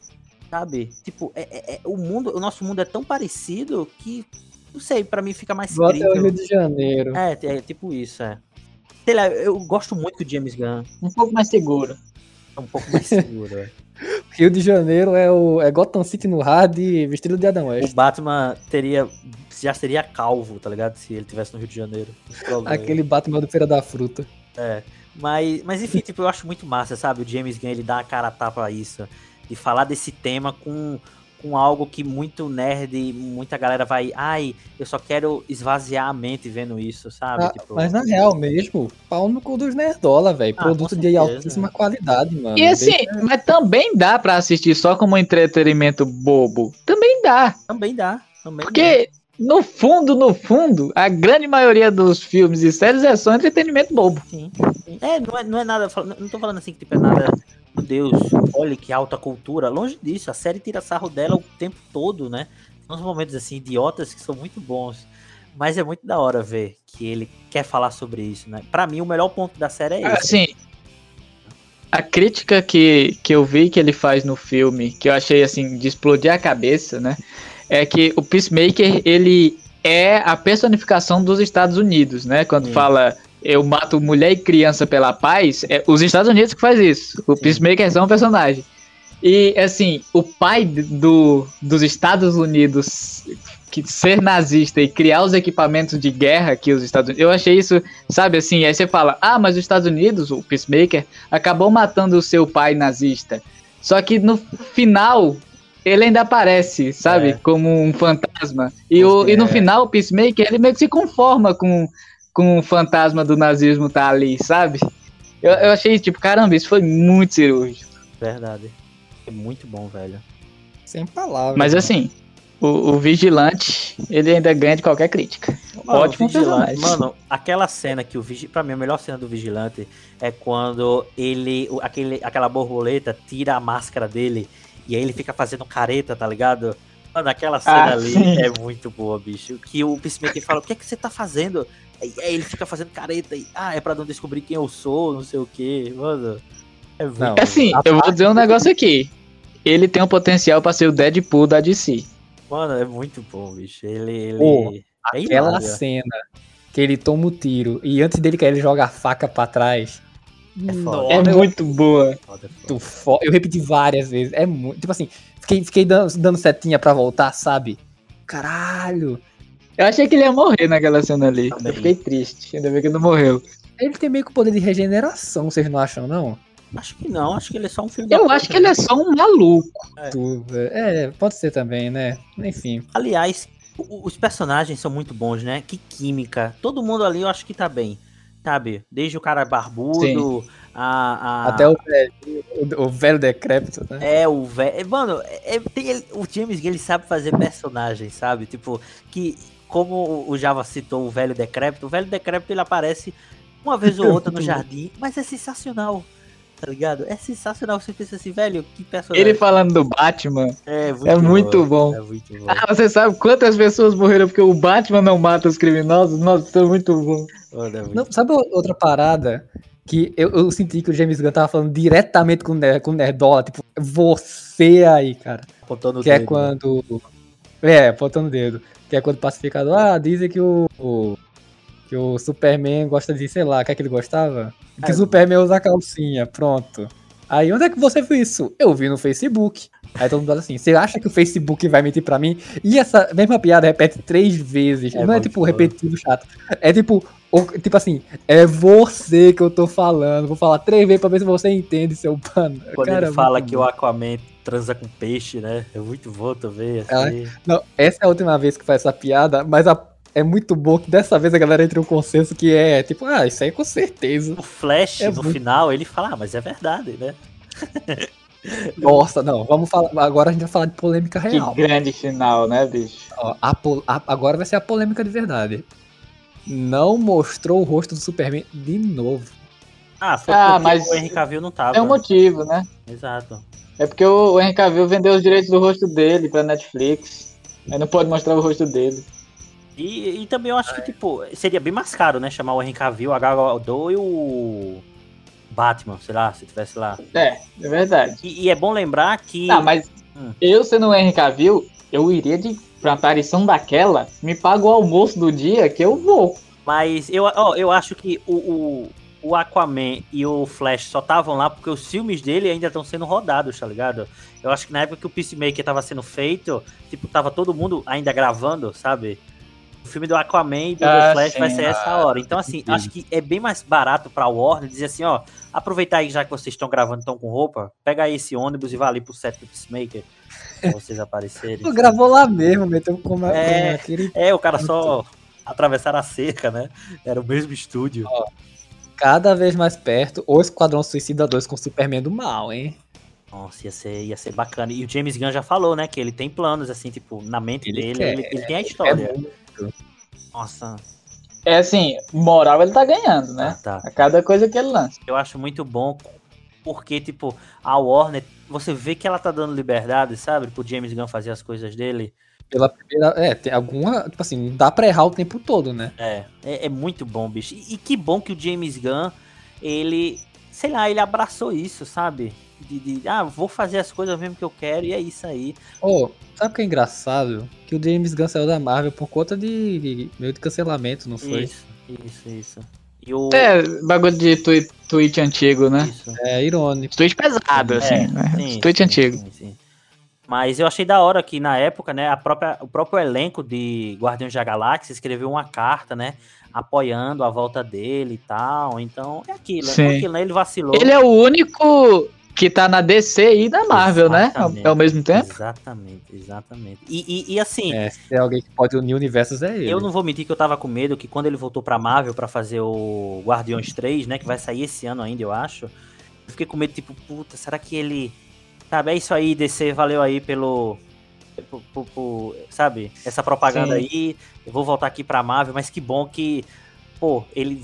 sabe? Tipo, é, é- é- o mundo, o nosso mundo é tão parecido que, não sei, pra mim fica mais Igual até o. Rio de Janeiro. É, é tipo isso, é. Sei lá, eu gosto muito do James Gunn. Um pouco mais seguro. É um pouco mais seguro, é. [LAUGHS] Rio de Janeiro é o é Gotham City no hard vestido de Adam O West. Batman teria. Já seria calvo, tá ligado? Se ele tivesse no Rio de Janeiro. Aquele Batman do Feira da Fruta. É. Mas, mas enfim, tipo, eu acho muito massa, sabe? O James Gunn, ele dá a cara a tapa a isso. De falar desse tema com, com algo que muito nerd, muita galera vai. Ai, eu só quero esvaziar a mente vendo isso, sabe? Ah, tipo, mas na real mesmo, pau no cu dos nerdola, velho. Ah, Produto de altíssima qualidade, mano. E assim, Deixa- mas também dá pra assistir só como entretenimento bobo. Também dá. também dá. Também dá. No fundo, no fundo, a grande maioria dos filmes e séries é só entretenimento bobo. Sim, sim. É, não é, não é nada. Não tô falando assim que tipo, é nada. Meu Deus, olha que alta cultura. Longe disso, a série tira sarro dela o tempo todo, né? Uns momentos assim, idiotas que são muito bons. Mas é muito da hora ver que ele quer falar sobre isso, né? Pra mim, o melhor ponto da série é esse. Assim, a crítica que, que eu vi que ele faz no filme, que eu achei assim, de explodir a cabeça, né? É que o Peacemaker, ele é a personificação dos Estados Unidos, né? Quando Sim. fala eu mato mulher e criança pela paz, é os Estados Unidos que faz isso. O Sim. Peacemaker é só um personagem. E assim, o pai do, dos Estados Unidos que ser nazista e criar os equipamentos de guerra que os Estados Unidos. Eu achei isso, sabe assim, aí você fala: "Ah, mas os Estados Unidos, o Peacemaker acabou matando o seu pai nazista". Só que no final ele ainda aparece, sabe, É. como um fantasma. E, o, e no É. final o Peacemaker ele meio que se conforma com com o fantasma do nazismo tá ali, sabe? Eu, eu achei tipo, caramba, isso foi muito cirúrgico. Verdade. É muito bom, velho. Sem palavras. Mas mano. assim, o, o Vigilante, ele ainda ganha de qualquer crítica. Mano, Ótimo Vigilante- personagem. Mano, aquela cena que o Vigilante. Pra mim, a melhor cena do Vigilante é quando ele. Aquele, aquela borboleta tira a máscara dele e aí ele fica fazendo careta, tá ligado? Mano, aquela cena Ah, ali sim. é muito boa, bicho. Que o Peacemaker fala: O que é que você tá fazendo? Aí aí ele fica fazendo careta e. Ah, é pra não descobrir quem eu sou, não sei o que. Mano. É muito Não, bom. Assim, eu vou dizer um negócio aqui. Ele tem um potencial pra ser o Deadpool da DC. Mano, é muito bom, bicho. Ele. ele... Pô, é Aquela cena que ele toma o tiro e antes dele cair ele joga a faca pra trás. É foda. Nossa, É eu- muito boa. Foda, foda. muito fo- Eu repeti várias vezes. É muito. Tipo assim, fiquei, fiquei dando, dando setinha pra voltar, sabe? Caralho. Eu achei que ele ia morrer naquela cena ali. Também. Eu fiquei triste. Ainda bem que ele não morreu. Ele tem meio que o poder de regeneração, vocês não acham, não? Acho que não, acho que ele é só um filme. Eu acho que ele é só um maluco. Tu- É, pode ser também, né? Enfim. Aliás, os personagens são muito bons, né? Que química. Todo mundo ali eu acho que tá bem. Sabe? Desde o cara barbudo, a, a- Até o velho, o, o velho decrépito, né? É, o velho. Mano, é- tem ele- o James ele sabe fazer personagens, sabe? Tipo, que como o Java citou o velho decrépito, o velho decrépito ele aparece uma vez ou outra no [LAUGHS] jardim, mas é sensacional. Tá ligado? É sensacional. Você pensa assim, velho, que personagem. Ele falando do Batman. é é muito bom. É muito bom. Ah, você sabe quantas pessoas morreram porque o Batman não mata os criminosos? Nossa, isso é muito bom. Mano, é muito Não, sabe outra parada que eu, eu senti que o James Gunn tava falando diretamente com o, Ner- com o Nerdola? Tipo, você aí, cara. apontando o Que é dedo. quando. É, apontando o dedo. Que é quando o pacificador. Ah, dizem que o. o- que o Superman gosta de, sei lá, o que é que ele gostava? Que É. o Superman usa calcinha, pronto. Aí, onde é que você viu isso? Eu vi no Facebook. Aí todo mundo fala assim, você acha que o Facebook vai mentir pra mim? E essa mesma piada repete três vezes. É não é tipo repetido chato. É tipo, tipo assim, é você que eu tô falando. Vou falar três vezes pra ver se você entende, seu pano. Quando Cara, ele fala muito que bom. o Aquaman transa com peixe, né? É muito bom também. Assim. Não, essa é a última vez que faz essa piada, mas a- é muito bom que dessa vez a galera entra em um consenso que é tipo, ah, isso aí com certeza. O Flash, É no muito- final, ele fala, ah, mas é verdade, né? [LAUGHS] [LAUGHS] Nossa, não, vamos falar. Agora a gente vai falar de polêmica Que real. grande final, né, bicho? Ó, a pol- a- agora vai ser a polêmica de verdade. Não mostrou o rosto do Superman de novo. Ah, foi Ah, porque mas o Henry Cavill não tava. É um motivo, né? Exato. É porque o o Henry Cavill vendeu os direitos do rosto dele pra Netflix. Aí não pode mostrar o rosto dele. E, e também eu acho que, tipo, seria bem mais caro, né? Chamar o Henry Cavill, a Gal Gadot e o Batman, sei lá, se tivesse lá. É, é verdade. E, e é bom lembrar que... Ah, mas Hum. eu sendo o Henry Cavill, eu iria de pra aparição daquela, me paga o almoço do dia que eu vou. Mas eu, ó, eu acho que o, o, o Aquaman e o Flash só estavam lá porque os filmes dele ainda estão sendo rodados, tá ligado? Eu acho que na época que o Peacemaker tava sendo feito, tipo, tava todo mundo ainda gravando, sabe? O filme do Aquaman e do Ah, Flash vai sim. ser essa hora. Então, assim, sentido. acho que é bem mais barato pra Warner dizer assim, ó, aproveitar aí já que vocês estão gravando, estão com roupa, pega aí esse ônibus e vá ali pro set do Peacemaker, pra vocês [LAUGHS] aparecerem. Pô, gravou lá mesmo, meteu como, É. aquele. É, o cara só atravessaram a cerca, né? Era o mesmo estúdio. Cada vez mais perto, o Esquadrão Suicida 2 com o Superman do mal, hein? Nossa, ia ser, ia ser bacana. E o James Gunn já falou, né? Que ele tem planos, assim, tipo, na mente Ele dele, quer. ele, ele tem a história. Muito. Nossa, É assim, moral ele tá ganhando, né? tá. A cada coisa que ele lança. Eu acho muito bom porque, tipo, a Warner, você vê que ela tá dando liberdade, sabe? Pro James Gunn fazer as coisas dele. Pela primeira. É, tem alguma. Tipo assim, não dá pra errar o tempo todo, né? É, é, é muito bom, bicho. E, e que bom que o James Gunn, ele, sei lá, ele abraçou isso, sabe? De, de, ah, vou fazer as coisas mesmo que eu quero e é isso aí. Ô, sabe o que é engraçado? Que o James Gunn saiu da Marvel por conta de, de meio de cancelamento, não foi? Isso, isso, isso. E o. É, bagulho de tweet, tweet antigo, né? Isso. É irônico. Tweet pesado, assim, É, né? sim, tweet sim, antigo. sim, sim. Mas eu achei da hora que na época, né, a própria, o próprio elenco de Guardiões da Galáxia escreveu uma carta, né, apoiando a volta dele e tal. Então é aquilo, é aquilo, né? Ele vacilou. Ele é o único que tá na DC e na Marvel, né? Exatamente. Ao, ao mesmo tempo. Exatamente, exatamente. E, e, e assim, É, se tem alguém que pode unir universos é ele. eu não vou mentir que eu tava com medo que quando ele voltou pra Marvel pra fazer o Guardiões 3, né, que vai sair esse ano ainda, eu acho. Eu fiquei com medo, tipo, puta, será que ele. Sabe, é isso aí, DC, valeu aí pelo. por- por- por- sabe, essa propaganda Sim. aí. Eu vou voltar aqui pra Marvel, mas que bom que, pô, ele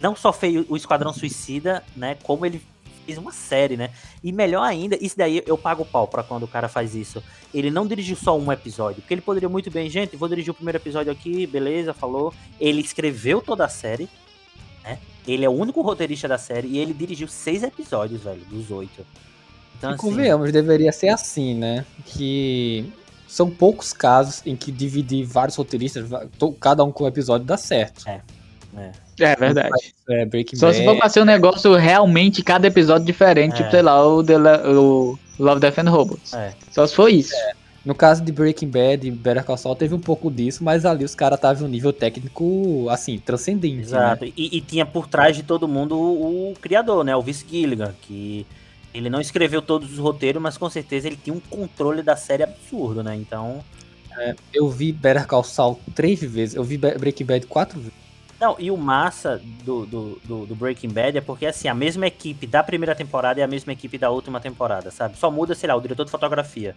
não só fez o Esquadrão Suicida, né, como ele fez uma série, né? E melhor ainda, isso daí eu pago o pau pra quando o cara faz isso. Ele não dirigiu só um episódio, porque ele poderia muito bem, gente, vou dirigir o primeiro episódio aqui, beleza, falou. Ele escreveu toda a série, né? Ele é o único roteirista da série e ele dirigiu seis episódios, velho, dos oito. Então, E assim, convenhamos, deveria ser assim, né? Que são poucos casos em que dividir vários roteiristas, cada um com um episódio, dá certo. é. É verdade. É, Breaking Só Bad. se for pra ser um negócio realmente cada episódio diferente, É. tipo, sei lá, o, The La- o Love, Death and Robots. É. Só se for isso. No caso de Breaking Bad e Better Call Saul, teve um pouco disso, mas ali os caras estavam em um nível técnico, assim, transcendente. Né? Exato. E, e tinha por trás de todo mundo o, o criador, né? O Vince Gilligan, que ele não escreveu todos os roteiros, mas com certeza ele tinha um controle da série absurdo, né? Então. É, eu vi Better Call Saul três vezes, eu vi Breaking Bad quatro vezes. Não, e o massa do, do, do, do Breaking Bad é porque, assim, a mesma equipe da primeira temporada é a mesma equipe da última temporada, sabe? Só muda, sei lá, o diretor de fotografia.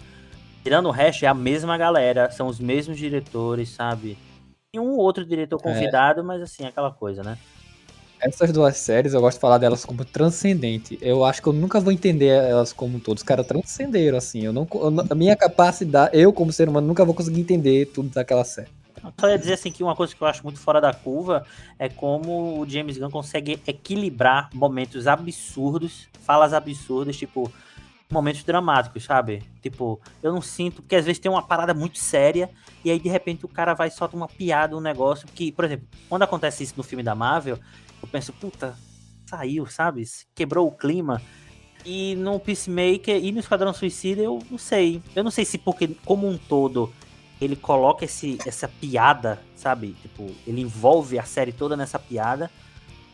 Tirando o resto, é a mesma galera, são os mesmos diretores, sabe? Tem um ou outro diretor convidado, mas, assim, é aquela coisa, né? Essas duas séries, eu gosto de falar delas como transcendente. Eu acho que eu nunca vou entender elas como um todo. Os caras transcenderam, assim. Eu não, eu não- a minha capacidade, eu como ser humano, nunca vou conseguir entender tudo daquela série. Só ia dizer assim que uma coisa que eu acho muito fora da curva é como o James Gunn consegue equilibrar momentos absurdos, falas absurdas, tipo, momentos dramáticos, sabe? Tipo, eu não sinto, porque às vezes tem uma parada muito séria e aí de repente o cara vai e solta uma piada, um negócio que, por exemplo, quando acontece isso no filme da Marvel, eu penso, puta, saiu, sabe? Quebrou o clima. E no Peacemaker e no Esquadrão Suicida, eu não sei. Eu não sei se porque, como um todo, ele coloca esse, essa piada, sabe? Tipo, ele envolve a série toda nessa piada.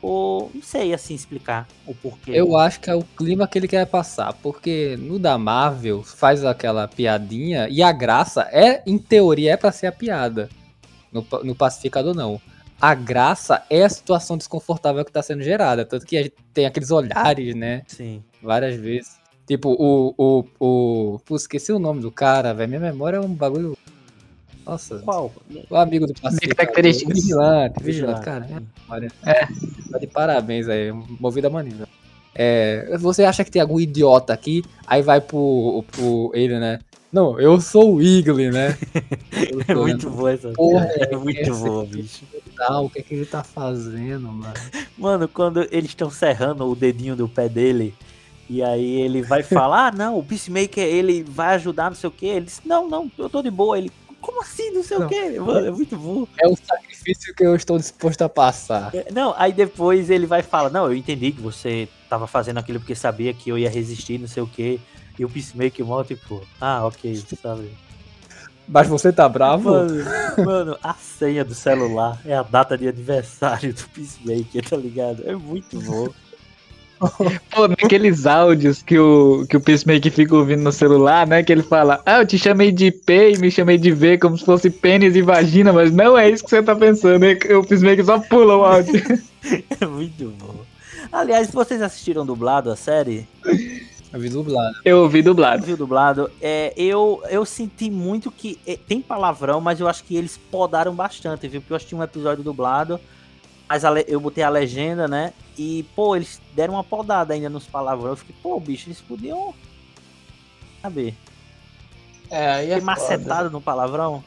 Ou não sei assim explicar o porquê. Eu acho que é o clima que ele quer passar, porque no da Marvel faz aquela piadinha e a graça é, em teoria, é pra ser a piada. No, no Pacificador, não. A graça é a situação desconfortável que tá sendo gerada. Tanto que a gente tem aqueles olhares, né? Sim. Várias vezes. Tipo, o. o, o pô, esqueci o nome do cara, velho. Minha memória é um bagulho. Nossa. Qual? O amigo do Pacificador. características. Vigilante, vigilante, cara. minha memória. Tá de parabéns aí, movido a maneira. É, você acha que tem algum idiota aqui, aí vai pro, pro ele, né? Não, eu sou o Igle, né? Eu [LAUGHS] É muito boa essa. Porra, é muito essa- boa, bicho. tal, o que é que ele tá fazendo, mano? Mano, quando eles estão serrando o dedinho do pé dele, e aí ele vai falar, ah, não, o Peacemaker, ele vai ajudar, não sei o que. Ele diz, não, não, eu tô de boa. Ele, como assim, não sei Não. o que? Mano, é muito burro. É o sacrifício que eu estou disposto a passar. É, Não, aí depois ele vai falar, não, eu entendi que você tava fazendo aquilo porque sabia que eu ia resistir, não sei o que. E o Peacemaker mó, tipo, ah, ok, sabe? Mas você tá bravo? Mano, mano, a senha do celular é a data de aniversário do Peacemaker, tá ligado? É muito bom. [LAUGHS] Pô, naqueles áudios que o, que o Peacemaker fica ouvindo no celular, né? Que ele fala, ah, eu te chamei de P e me chamei de V, como se fosse pênis e vagina, mas não é isso que você tá pensando, né? O Peacemaker só pula o áudio. [LAUGHS] É muito bom. Aliás, vocês assistiram dublado a série? Eu vi dublado. Eu ouvi dublado. Viu dublado? É, eu, eu senti muito que é, tem palavrão, mas eu acho que eles podaram bastante, viu? Porque eu assisti um episódio dublado, mas eu botei a legenda, né? E, pô, eles deram uma podada ainda nos palavrões. Eu fiquei, pô, bicho, eles podiam. Sabe? É, aí Fiquei macetado no palavrão.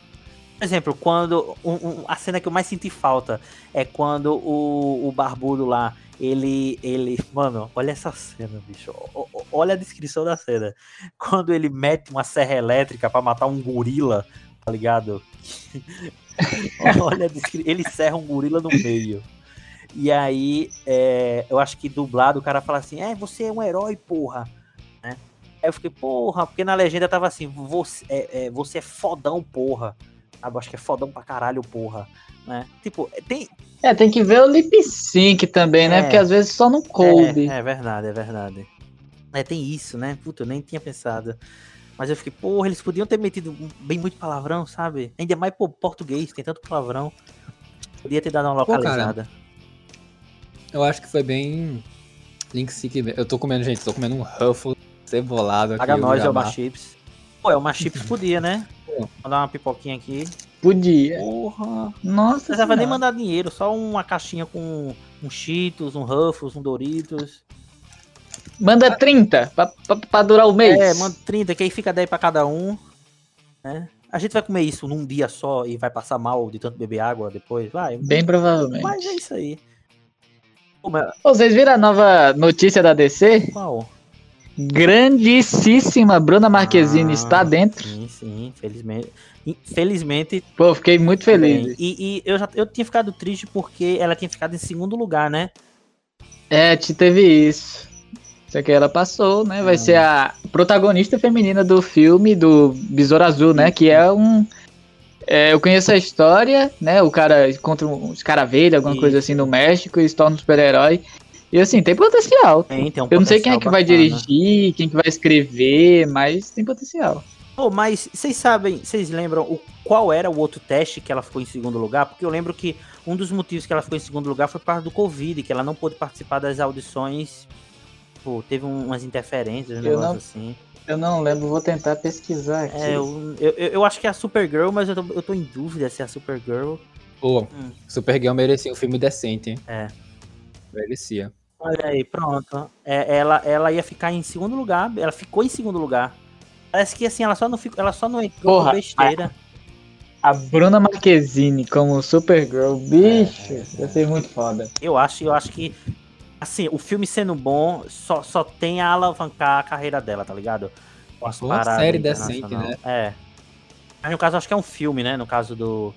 Por exemplo, quando. um- um- a cena que eu mais senti falta é quando o, o barbudo lá, ele. ele. Mano, olha essa cena, bicho. O- o- Olha a descrição da cena. [LAUGHS] Quando ele mete uma serra elétrica pra matar um gorila, tá ligado? [LAUGHS] olha a. Ele serra um gorila no meio. E aí, é, eu acho que dublado o cara fala assim: É, você é um herói, porra. Né? Aí eu fiquei, porra, porque na legenda tava assim: Você é, é, você é fodão, porra. Eu Acho que é fodão pra caralho, porra. Né? Tipo, tem. É, tem que ver o lip sync também, né? É. Porque às vezes só não coube. É, é verdade, é verdade. É, tem isso, né? Puta, eu nem tinha pensado. Mas eu fiquei, porra, eles podiam ter metido bem muito palavrão, sabe? Ainda mais pô, português, tem tanto palavrão. Podia ter dado uma Pô, localizada. Eu acho que foi bem. Link Seek. Eu tô comendo, gente, tô comendo um Ruffles cebolado aqui. Paga nós, já é chips. Pô, é uma chips [LAUGHS] podia, né? Pô. Mandar uma pipoquinha aqui. Podia. Porra. Não Nossa, precisava nem mandar dinheiro, só uma caixinha com um Cheetos, um Ruffles, um Doritos. Manda 30 pra, pra, pra durar o mês. É, manda 30, que aí fica 10 pra cada um. Né? A gente vai comer isso num dia só e vai passar mal de tanto beber água depois? Vai. Bem provavelmente. Mas é isso aí. Ô, Vocês viram a nova notícia da DC? qual? Grandíssima Bruna Marquezine Ah, está dentro. Sim, sim, infelizmente. Infelizmente. Pô, fiquei muito feliz. E, e eu já eu tinha ficado triste porque ela tinha ficado em segundo lugar, né? É, te teve isso. Só que ela passou, né? Vai ser a protagonista feminina do filme do Besouro Azul, né? Que é um. É, eu conheço a história, né? O cara encontra um escaravelho, alguma Isso. coisa assim no México e se torna um super-herói. E assim, tem potencial. Tem, tem um Eu não sei quem é que potencial vai bacana. dirigir, quem que vai escrever, mas tem potencial. Oh, mas vocês sabem, vocês lembram o, qual era o outro teste que ela ficou em segundo lugar? Porque eu lembro que um dos motivos que ela ficou em segundo lugar foi por causa do Covid, que ela não pôde participar das audições. Pô, teve um- umas interferências, um Eu negócio não- assim. Eu não lembro, vou tentar pesquisar aqui. É, eu, eu, eu acho que é a Supergirl, mas eu tô, eu tô em dúvida se é a Supergirl. Pô, Hum. Supergirl merecia um filme decente, hein? É. Merecia. Olha aí, pronto. É, ela, ela ia ficar em segundo lugar, ela ficou em segundo lugar. Parece que assim, ela só não, ficou, ela só não entrou Porra, por besteira. A Bruna Marquezine como Supergirl, bicho, É, vai ser muito foda. Eu acho, eu acho que assim, o filme sendo bom só, só tem a alavancar a carreira dela, tá ligado? Com as Ou uma série decente, né? É. Mas no caso, eu acho que é um filme, né? No caso do.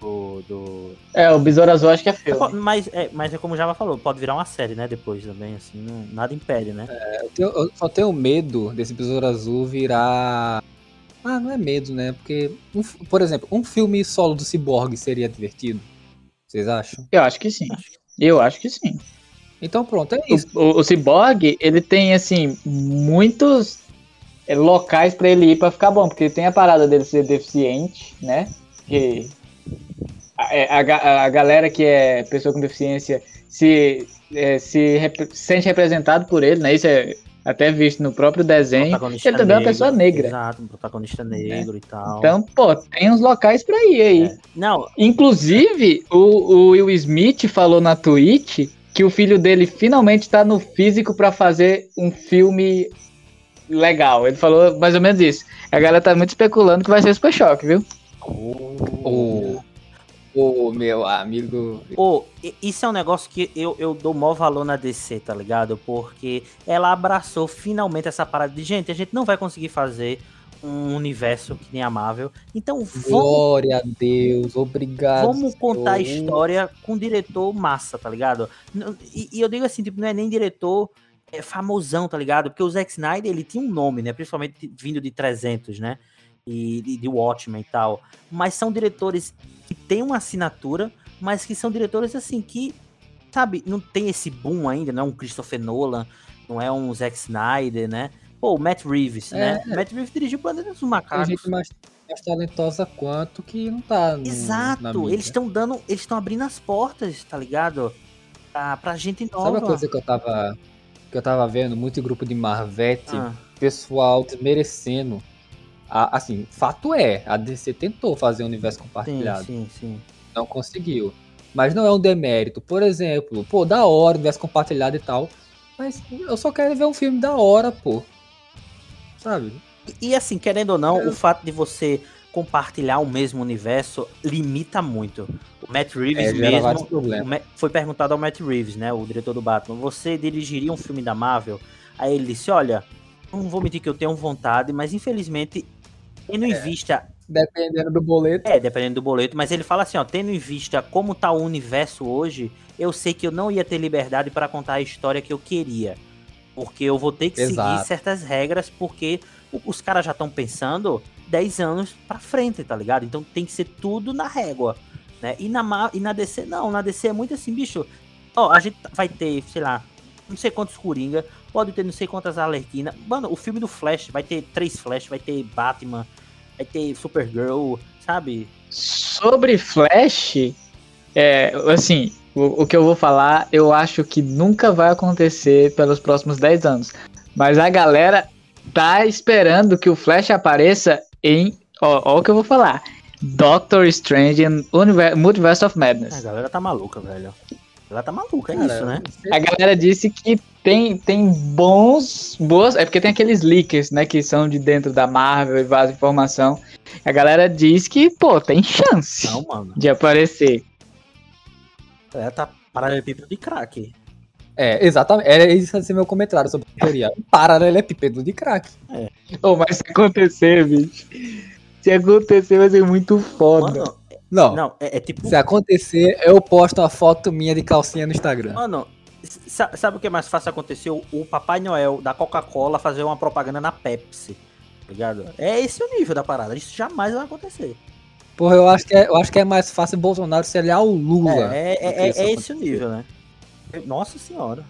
Do. do... É, o Besouro Azul acho que é filme. Mas, é, mas é como o Java falou, pode virar uma série, né? Depois também, assim, não- nada impede, né? Eu, tenho- eu só tenho medo desse Besouro Azul virar. Ah, não é medo, né? Porque, um por exemplo, um filme solo do Cyborg seria divertido. Vocês acham? Eu acho que sim. Eu acho que sim. Então pronto, é isso. O, o, o Cyborg, ele tem, assim, muitos é, locais pra ele ir pra ficar bom, porque tem a parada dele ser deficiente, né? Que a, é, a, a galera que é pessoa com deficiência se, é, se rep- sente representado por ele, né? Isso é até visto no próprio desenho. Protagonista Ele também é uma negro, pessoa negra. Exato, um protagonista negro e tal. Então, pô, tem uns locais pra ir aí. É. Não, Inclusive, o, o Will Smith falou na Twitch que o filho dele finalmente tá no físico pra fazer um filme legal. Ele falou mais ou menos isso. A galera tá muito especulando que vai ser Super Choque, viu? O, o meu amigo. Pô, i- isso é um negócio que eu, eu dou maior valor na DC, tá ligado? Porque ela abraçou finalmente essa parada de, gente, a gente não vai conseguir fazer um universo que nem a Marvel. Então vamos, Glória a Deus, obrigado. vamos contar a história com um diretor massa, tá ligado? E, e eu digo assim, tipo, não é nem diretor é, famosão, tá ligado? Porque o Zack Snyder, ele tinha um nome, né? Principalmente vindo de 300, né? E de, de Watchmen e tal. Mas são diretores que têm uma assinatura, mas que são diretores assim que, sabe, não tem esse boom ainda, não é um Christopher Nolan, não é um Zack Snyder, né? Pô, o Matt Reeves, né? Matt Reeves dirigiu Planeta dos Tem Macacos. gente mais, mais talentosa quanto que não tá. no- Exato, eles estão dando, eles estão abrindo as portas, tá ligado? Pra, pra gente nova. Sabe uma coisa que eu tava. Que eu tava vendo muito em grupo de Marvete, Ah, pessoal desmerecendo. A- assim, fato é, a DC tentou fazer um universo sim, compartilhado. sim, sim. não conseguiu. Mas não é um demérito. Por exemplo, pô, da hora, universo compartilhado e tal. Mas eu só quero ver um filme da hora, pô. Sabe? E, assim, querendo ou não, É. o fato de você compartilhar o mesmo universo limita muito. O Matt Reeves É, mesmo. Ma- foi perguntado ao Matt Reeves, né? O diretor do Batman. Você dirigiria um filme da Marvel? Aí ele disse: Olha, não vou mentir que eu tenho vontade, mas infelizmente, tendo em É. vista Dependendo do boleto. É, dependendo do boleto, mas ele fala assim, ó, tendo em vista como tá o universo hoje, eu sei que eu não ia ter liberdade para contar a história que eu queria. Porque eu vou ter que seguir Exato. certas regras, porque o- os caras já estão pensando 10 anos pra frente, tá ligado? Então tem que ser tudo na régua, né? E na, Ma- e na DC, não, na DC é muito assim, bicho, ó, a gente vai ter, sei lá, não sei quantos Coringa, pode ter não sei quantas Alerquina. Mano, o filme do Flash vai ter três Flash, vai ter Batman, vai ter Supergirl, sabe? Sobre Flash, é, assim, o, o que eu vou falar, eu acho que nunca vai acontecer pelos próximos 10 anos. Mas a galera tá esperando que o Flash apareça em. Ó, ó o que eu vou falar. Doctor Strange and Univer- Multiverse of A Madness. galera tá maluca, velho. Ela tá maluca, é Cara, isso, né? A galera disse que tem, tem bons. Boas, é porque tem aqueles leakers, né? Que são de dentro da Marvel e vazam informação. A galera diz que, pô, tem chance Não, mano. de aparecer. Ela tá paralelepípedo de crack. É, exatamente. Era esse esse meu comentário sobre a teoria. Um paralelepípedo de crack. Ô, mas se acontecer, bicho. Se acontecer, vai ser muito foda. Mano, Não, não, é, é tipo. se acontecer, eu posto uma foto minha de calcinha no Instagram. Mano, sa- sabe o que é mais fácil acontecer? O, o Papai Noel da Coca-Cola fazer uma propaganda na Pepsi. Tá ligado? É esse o nível da parada. Isso jamais vai acontecer. Porra, eu acho que é, eu acho que é mais fácil Bolsonaro se aliar ao Lula. É, é, é, é esse o nível, né? Nossa senhora.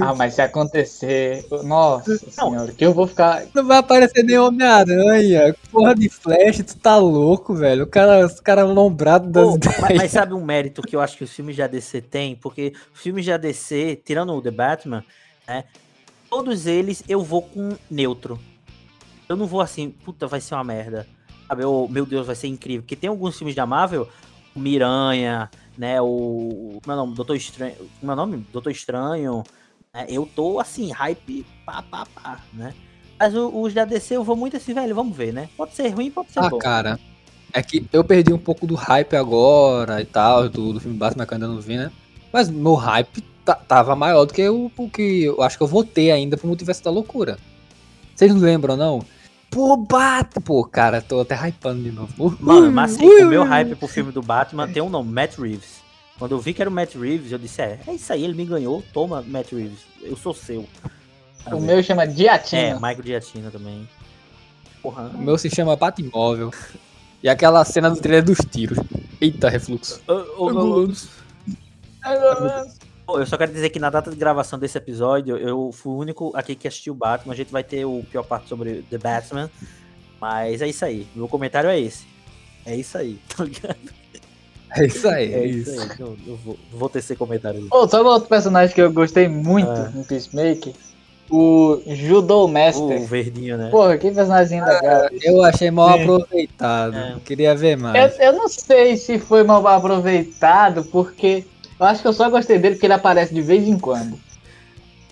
Ah, mas se acontecer. Nossa senhora, que eu vou ficar. Não vai aparecer nem Homem-Aranha. Porra de Flash, tu tá louco, velho. O cara, os cara lombrado das Pô, ideias. mas, mas sabe um mérito que eu acho que os filmes da DC têm? Porque os filmes da DC, tirando o The Batman, né? Todos eles eu vou com neutro. Eu não vou assim, puta, vai ser uma merda. Sabe, eu, meu Deus, vai ser incrível. Porque tem alguns filmes da Marvel, o Miranha, né? O. Como é o nome? Doutor Estranho. Como é o nome? Doutor Estranho. né, eu tô assim, hype pá, pá, pá, né? Mas os da DC eu vou muito assim, velho, vamos ver, né? Pode ser ruim, pode ser Ah, bom. cara. É que eu perdi um pouco do hype agora e tal, do, do filme Batman que eu ainda não vi, né? Mas meu hype ta- tava maior do que o, o que eu acho que eu votei ainda pro Multiverso da Loucura. Vocês não lembram, não? Pô, bate! Pô, cara, tô até hypando de novo. Mano, mas assim, o meu hype pro filme do Batman tem um nome, Matt Reeves. Quando eu vi que era o Matt Reeves, eu disse, é, é isso aí, ele me ganhou, toma, Matt Reeves, eu sou seu. O meu chama É, Diatina. Michael Giacchino também. Porra. O meu se chama Batmóvel. E aquela cena do trailer dos tiros. Eita, refluxo. Ô, Pô, eu só quero dizer que na data de gravação desse episódio, eu fui o único aqui que assistiu o Batman. A gente vai ter o pior parte sobre The Batman. Mas é isso aí. Meu comentário é esse. É isso aí, [LAUGHS] tá ligado? É isso aí, É é isso isso. aí. Eu, eu vou, vou tecer comentário. Ô, sabe outro personagem que eu gostei muito Ah. no Peacemaker? O Judo Master. O verdinho, né? Porra, que personagem legal. Eu achei mal Sim. aproveitado. É. Queria ver Eu, mais. eu não sei se foi mal aproveitado, porque eu acho que eu só gostei dele porque ele aparece de vez em quando.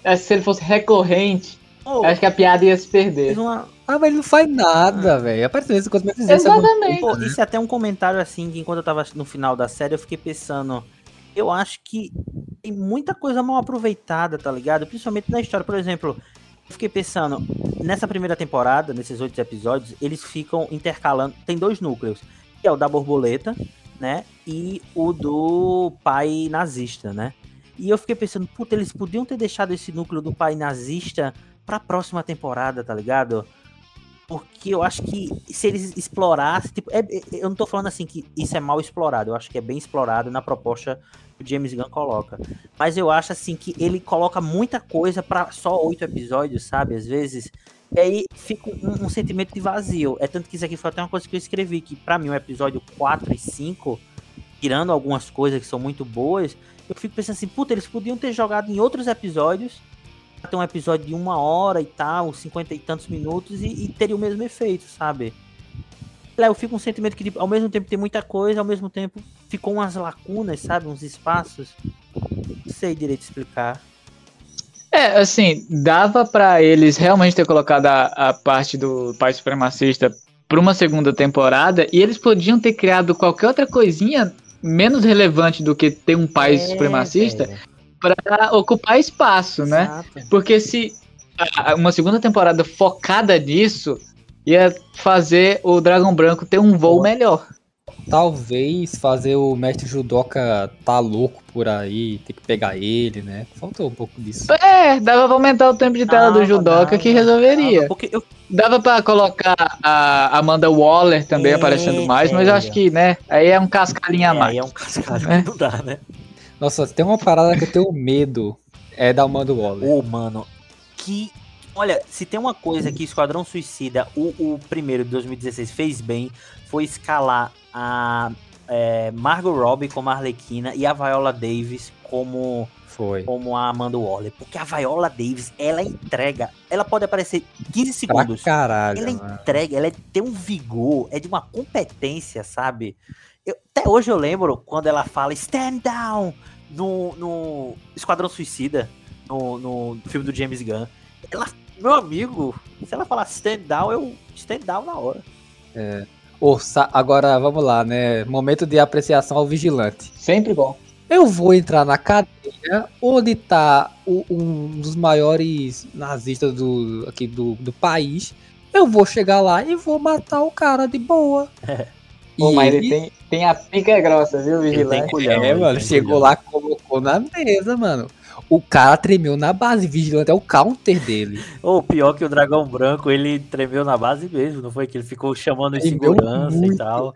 Acho que se ele fosse recorrente, eu acho que a piada ia se perder. uma, Ah, mas ele não faz nada, velho. Aparece nesse coisa mas fizer Exatamente. Pô, isso é até um comentário assim, que enquanto eu tava no final da série, eu fiquei pensando. Eu acho que tem muita coisa mal aproveitada, tá ligado? Principalmente na história. Por exemplo, eu fiquei pensando, nessa primeira temporada, nesses oito episódios, eles ficam intercalando. Tem dois núcleos, que é o da borboleta, né? E o do pai nazista, né? E eu fiquei pensando, puta, eles podiam ter deixado esse núcleo do pai nazista pra próxima temporada, tá ligado? Porque eu acho que se eles explorassem. Tipo, é- é- eu não tô falando assim que isso é mal explorado. Eu acho que é bem explorado na proposta que o James Gunn coloca. Mas eu acho assim que ele coloca muita coisa pra só oito episódios, sabe? Às vezes. E aí fica um, um sentimento de vazio. É tanto que isso aqui foi até uma coisa que eu escrevi, que pra mim o episódio 4 e 5, tirando algumas coisas que são muito boas, eu fico pensando assim, puta, eles podiam ter jogado em outros episódios ter um episódio de uma hora e tal, cinquenta e tantos minutos, e, e teria o mesmo efeito, sabe? Lá eu fico com um sentimento que, tipo, ao mesmo tempo tem muita coisa, ao mesmo tempo ficou umas lacunas, sabe? Uns espaços. Não sei direito explicar. É, assim, dava pra eles realmente ter colocado a, a parte do pai supremacista pra uma segunda temporada e eles podiam ter criado qualquer outra coisinha menos relevante do que ter um pai É, supremacista velho. pra ocupar espaço, né? Exato. Porque se uma segunda temporada focada nisso ia fazer o Dragão Branco ter um voo melhor. Talvez fazer o mestre judoca tá louco por aí, ter que pegar ele, né? Faltou um pouco disso. É, dava pra aumentar o tempo de tela do Dava, Judoca dava, que resolveria. dava, Porque eu, Dava pra colocar a Amanda Waller também É, aparecendo mais, mas eu acho que, né, aí é um cascalinha a é, mais. aí é um cascalho É. que não dá, né? Nossa, tem uma parada que eu tenho medo. É da Amanda Waller. Ô, mano, que. Olha, se tem uma coisa que Esquadrão Suicida, o, o primeiro de 2016, fez bem, foi escalar a é, Margot Robbie como Arlequina e a Viola Davis como, Foi. como a Amanda Waller. Porque a Viola Davis, ela entrega. Ela pode aparecer 15 Pra segundos. caralho. Ela mano. entrega, ela é- tem um vigor, é de uma competência, sabe? Eu- até hoje eu lembro quando ela fala stand down no, no Esquadrão Suicida, no, no filme do James Gunn. Ela, meu amigo, se ela falar stand down, eu stand down na hora. Ô, sa- agora vamos lá, né? Momento de apreciação ao vigilante. Sempre bom. Eu vou entrar na cadeia onde tá o- um dos maiores nazistas do, aqui do, do país. Eu vou chegar lá e vou matar o cara de boa. [LAUGHS] Pô, E mas ele tem, tem a pica grossa, viu, Ele tem Vigilante? culhão. É, ele mano, tem chegou culhão. lá, colocou na mesa, mano. O cara tremeu na base, vigilante é o counter dele. Ou pior que o dragão branco, ele tremeu na base mesmo, não foi? Que ele ficou chamando em segurança e muito. tal.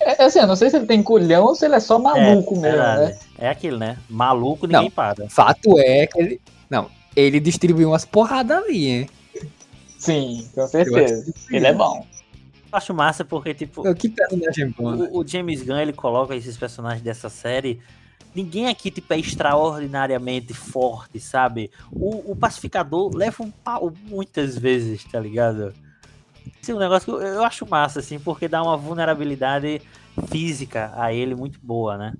É, assim, eu não sei se ele tem culhão ou se ele é só maluco é, mesmo, verdade. né? É aquilo, né? Maluco, ninguém para. Fato é que ele. Não, ele distribuiu umas porradas ali, hein? Sim, com certeza. que Ele é bom. Eu acho massa porque, tipo, Que personagem bom, né? o, o James Gunn, ele coloca esses personagens dessa série. Ninguém aqui, tipo, é extraordinariamente forte, sabe? O, o pacificador leva um pau muitas vezes, tá ligado? Esse é um negócio que eu, eu acho massa, assim, porque dá uma vulnerabilidade física a ele muito boa, né?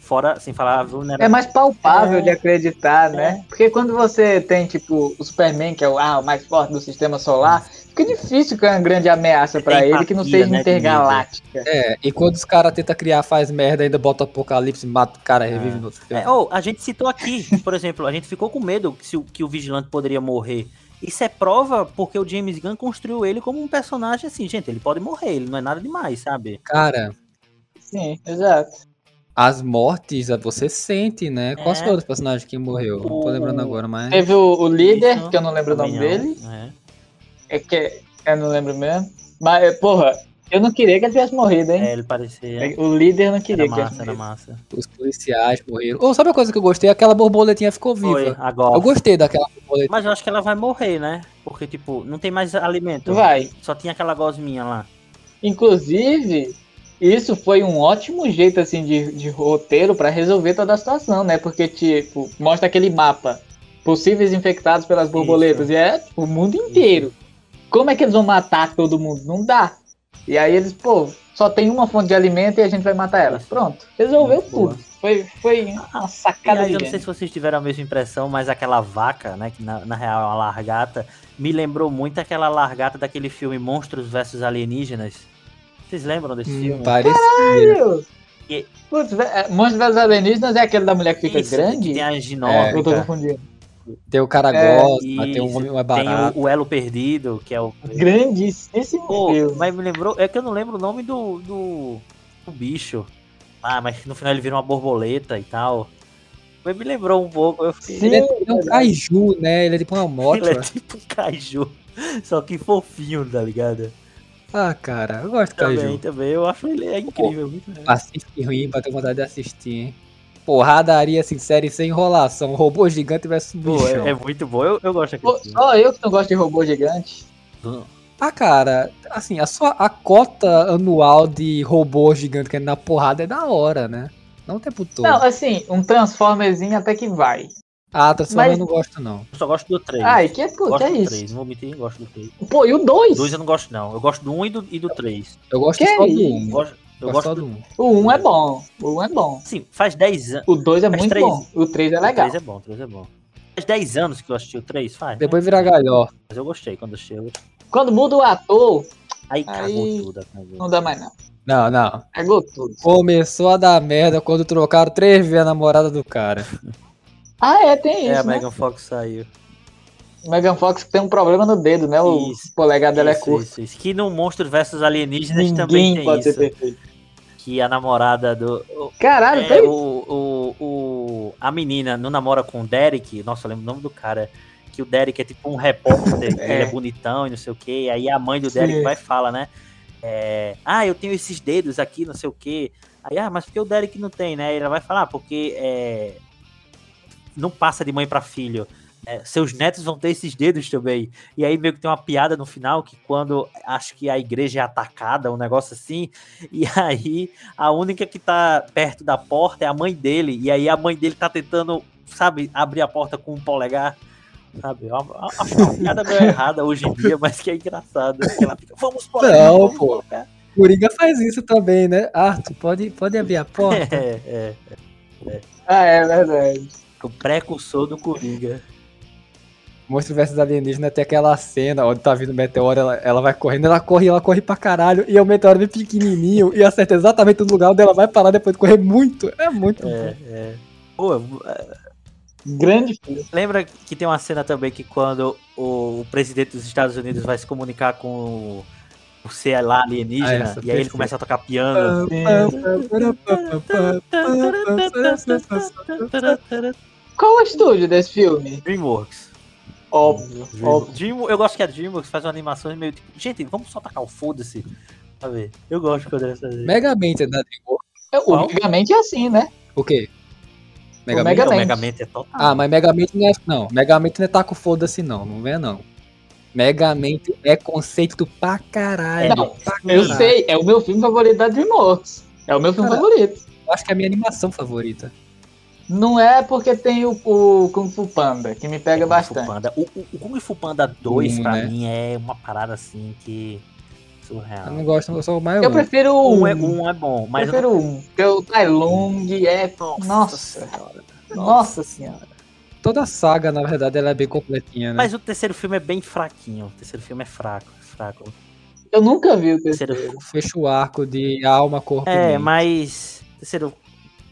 Fora, sem falar a É vulnerabilidade. mais palpável É. de acreditar, né? Porque quando você tem, tipo, o Superman, que é o, ah, o mais forte do sistema solar, fica difícil com uma grande ameaça pra Tem ele que não seja né, intergaláctica. É, e quando os caras tentam criar, faz merda, ainda bota o apocalipse, mata o cara, revive É. no outro filme. É, ou, a gente citou aqui, por exemplo, a gente ficou com medo que, se o- que o Vigilante poderia morrer. Isso é prova porque o James Gunn construiu ele como um personagem assim, gente, ele pode morrer, ele não é nada demais, sabe? Cara, Sim, exato. as mortes você sente, né? Qual É. foi o outro personagem que morreu? Não tô O- lembrando agora, mas. Teve o, o líder, Isso, que eu não lembro o nome não, dele. é. É que eu não lembro mesmo. Mas, é, porra, eu não queria que ele tivesse morrido, hein? É, ele parecia. O líder não queria Era que ele massa, tivesse era morrido. massa. Os policiais morreram. Ou sabe a coisa que eu gostei? Aquela borboletinha ficou Foi, viva. agora. Eu gostei daquela borboleta. Mas eu acho que ela vai morrer, né? Porque, tipo, não tem mais alimento. Vai. Só tinha aquela gosminha lá. Inclusive, isso foi um ótimo jeito assim de, de roteiro pra resolver toda a situação, né? Porque, tipo, mostra aquele mapa. Possíveis infectados pelas borboletas. E é o mundo inteiro. Como é que eles vão matar todo mundo? Não dá. E aí eles, pô, só tem uma fonte de alimento e a gente vai matar ela. Pronto. Resolveu boa. tudo. Foi, foi uma sacada aí, de eu não sei se vocês tiveram a mesma impressão, mas aquela vaca, né, que na, na real é uma largata, me lembrou muito aquela largata daquele filme Monstros vs Alienígenas. Vocês lembram desse Hum, filme? parecia. E- Putz, é, Monstros vs Alienígenas é aquele da mulher que fica Isso, que grande? tem a É, ginómica, Eu tô confundindo. Tem o cara É, gosta, tem um homem mais tem barato. o, o Elo Perdido, que é o... Grandíssimo Pô, mas me lembrou. É que eu não lembro o nome do, do, do bicho. Ah, mas no final ele vira uma borboleta e tal. Mas me lembrou um pouco. Eu fiquei, Sim, Ele é, é um kaiju, né? Ele é tipo uma moto. ele é tipo um kaiju. [LAUGHS] Só que fofinho, tá ligado? Ah, cara, eu gosto de Também, kaiju. também. Eu acho ele é incrível. Muito legal. Assiste ruim pra ter vontade de assistir, hein? Porradaria assim, série sem enrolação. Robô gigante versus Pô, bichão. é, é muito bom. Eu, eu gosto Pô, daquele Só eu que não gosto de robô gigante. Ah, cara, assim, a sua a cota anual de robô gigante que é na porrada é da hora, né? Não o tempo todo. Não, assim, um Transformerzinho até que vai. ah, Transformers mas- eu não gosto, não. Eu só gosto do 3. Ai, que é puta, gosto é do isso. 3. Não vou mentir, eu gosto do 3. Pô, e o 2? 2 eu não gosto, não. Eu gosto do 1 e do, e do 3. Eu gosto Que só do isso? 1. Eu gosto, eu gosto do. do 1. O 1 é bom. O 1 é bom. Sim, faz 10 anos. O 2 é Mas muito três- bom. O 3 é O legal. 3 é bom, o 3 é bom. Faz 10 anos que eu assisti o 3, faz. né? Depois vira galhó. Mas eu gostei quando. Eu... Quando muda o ator, Aí cagou Aí- tudo. acabou. não dá mais não. Não, não. Cagou tudo. Começou a dar merda quando trocaram três vezes a namorada do cara. [LAUGHS] Ah, é, tem É, a isso, né? Megan Fox saiu. O Megan Fox tem um problema no dedo, né? O Isso. polegar dela é Isso, curto. isso, isso. Que no Monstros vs Alienígenas também Ninguém tem pode isso. ser perfeito. Que a namorada do. Caralho, é, o, o, o, a menina não namora com o Derek. Nossa, eu lembro o nome do cara. Que o Derek é tipo um repórter, [LAUGHS] É. ele é bonitão e não sei o que. Aí a mãe do Derek Sim. vai e fala, né? é, ah, eu tenho esses dedos aqui, não sei o que. Aí, ah, mas por que o Derek não tem, né? Ela vai falar, ah, porque é, não passa de mãe pra filho. É, seus netos vão ter esses dedos também. E aí meio que tem uma piada no final que quando acho que a igreja é atacada, um negócio assim, e [LAUGHS] aí a única que tá perto da porta é a mãe dele, e aí a mãe dele tá tentando, sabe, abrir a porta com um polegar. Sabe, É uma, acho uma piada meio [LAUGHS] errada hoje em dia, mas que é Ela fica, vamos polegar, Não, vamos pô. polegar." Coringa faz isso também, né? Arthur, pode, pode abrir a [LAUGHS] porta? É, é. Ah, é verdade. O precursor do Coringa. Monstro vs Alienígena tem aquela cena onde tá vindo o meteoro, ela, ela vai correndo, ela corre, ela corre pra caralho, e o meteoro vem pequenininho e acerta exatamente no lugar onde ela vai parar depois de correr muito. É muito É, bom. é. Pô, Grande filme. Lembra que tem uma cena também que quando o, o presidente dos Estados Unidos vai se comunicar com o, o ser lá alienígena, Ah, e aí ele começa a tocar piano. Qual o estúdio desse filme? Dreamworks. Óbvio, óbvio. Dream, eu gosto que a Dreamworks faz uma animação meio tipo. Gente, vamos só tacar o foda-se. Pra ver. Eu gosto quando eles fazem. Megamente é da DreamWorks. É, O Qual? Megamente é assim, né? O quê? O Megamente? É total. Ah, mas Megamente não é. Não, Megamente não é taco foda-se, não. Não vem, não. Megamente é conceito pra caralho. Não, pra Eu caralho. sei, é o meu filme favorito da DreamWorks. É o meu filme Cara, favorito. Eu acho que é a minha animação favorita. Não é porque tem o, o Kung Fu Panda, que me pega Kung Fu bastante. Panda. O, o, o Kung Fu Panda 2, Um, pra né? mim, é uma parada assim que. Eu Surreal. não gosto, eu sou mais Eu um. prefiro o Um um. é, um é bom, mas. eu prefiro um. Porque o Tai Lung é. não- Nossa. Senhora. Nossa senhora. Toda a saga, na verdade, ela é bem completinha, né? Mas o terceiro filme é bem fraquinho. O terceiro filme é fraco. é fraco. Eu nunca vi o terceiro terceiro. Fecha o arco de alma, corpo e É, mente. mas. Terceiro,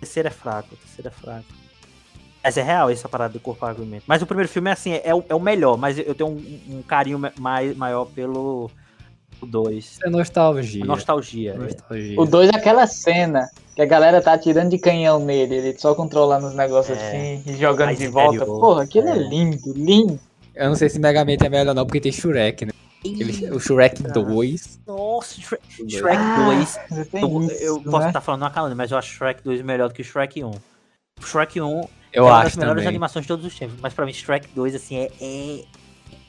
terceiro é fraco. O terceiro é fraco. Mas é real essa parada do corpo argumento. Mas o primeiro filme é assim, é o, é o melhor, mas eu tenho um, um carinho ma- mai, maior pelo 2. Isso é nostalgia. Nostalgia. é. Nostalgia. O 2 é aquela cena que a galera tá atirando de canhão nele, ele só controlando os negócios É. assim e jogando Mais de volta. interior. Porra, aquilo é. É. lindo, lindo. Eu não sei se Megamente é melhor não, porque tem Shrek, né? Ele- o Shrek 2. Nossa, Shrek, Shrek 2. Você tem Eu, isso, eu posso né? estar falando uma calma, mas eu acho Shrek 2 melhor do que Shrek 1. Shrek 1 Eu é uma acho das melhores também. animações de todos os tempos, mas pra mim Shrek 2 assim é, é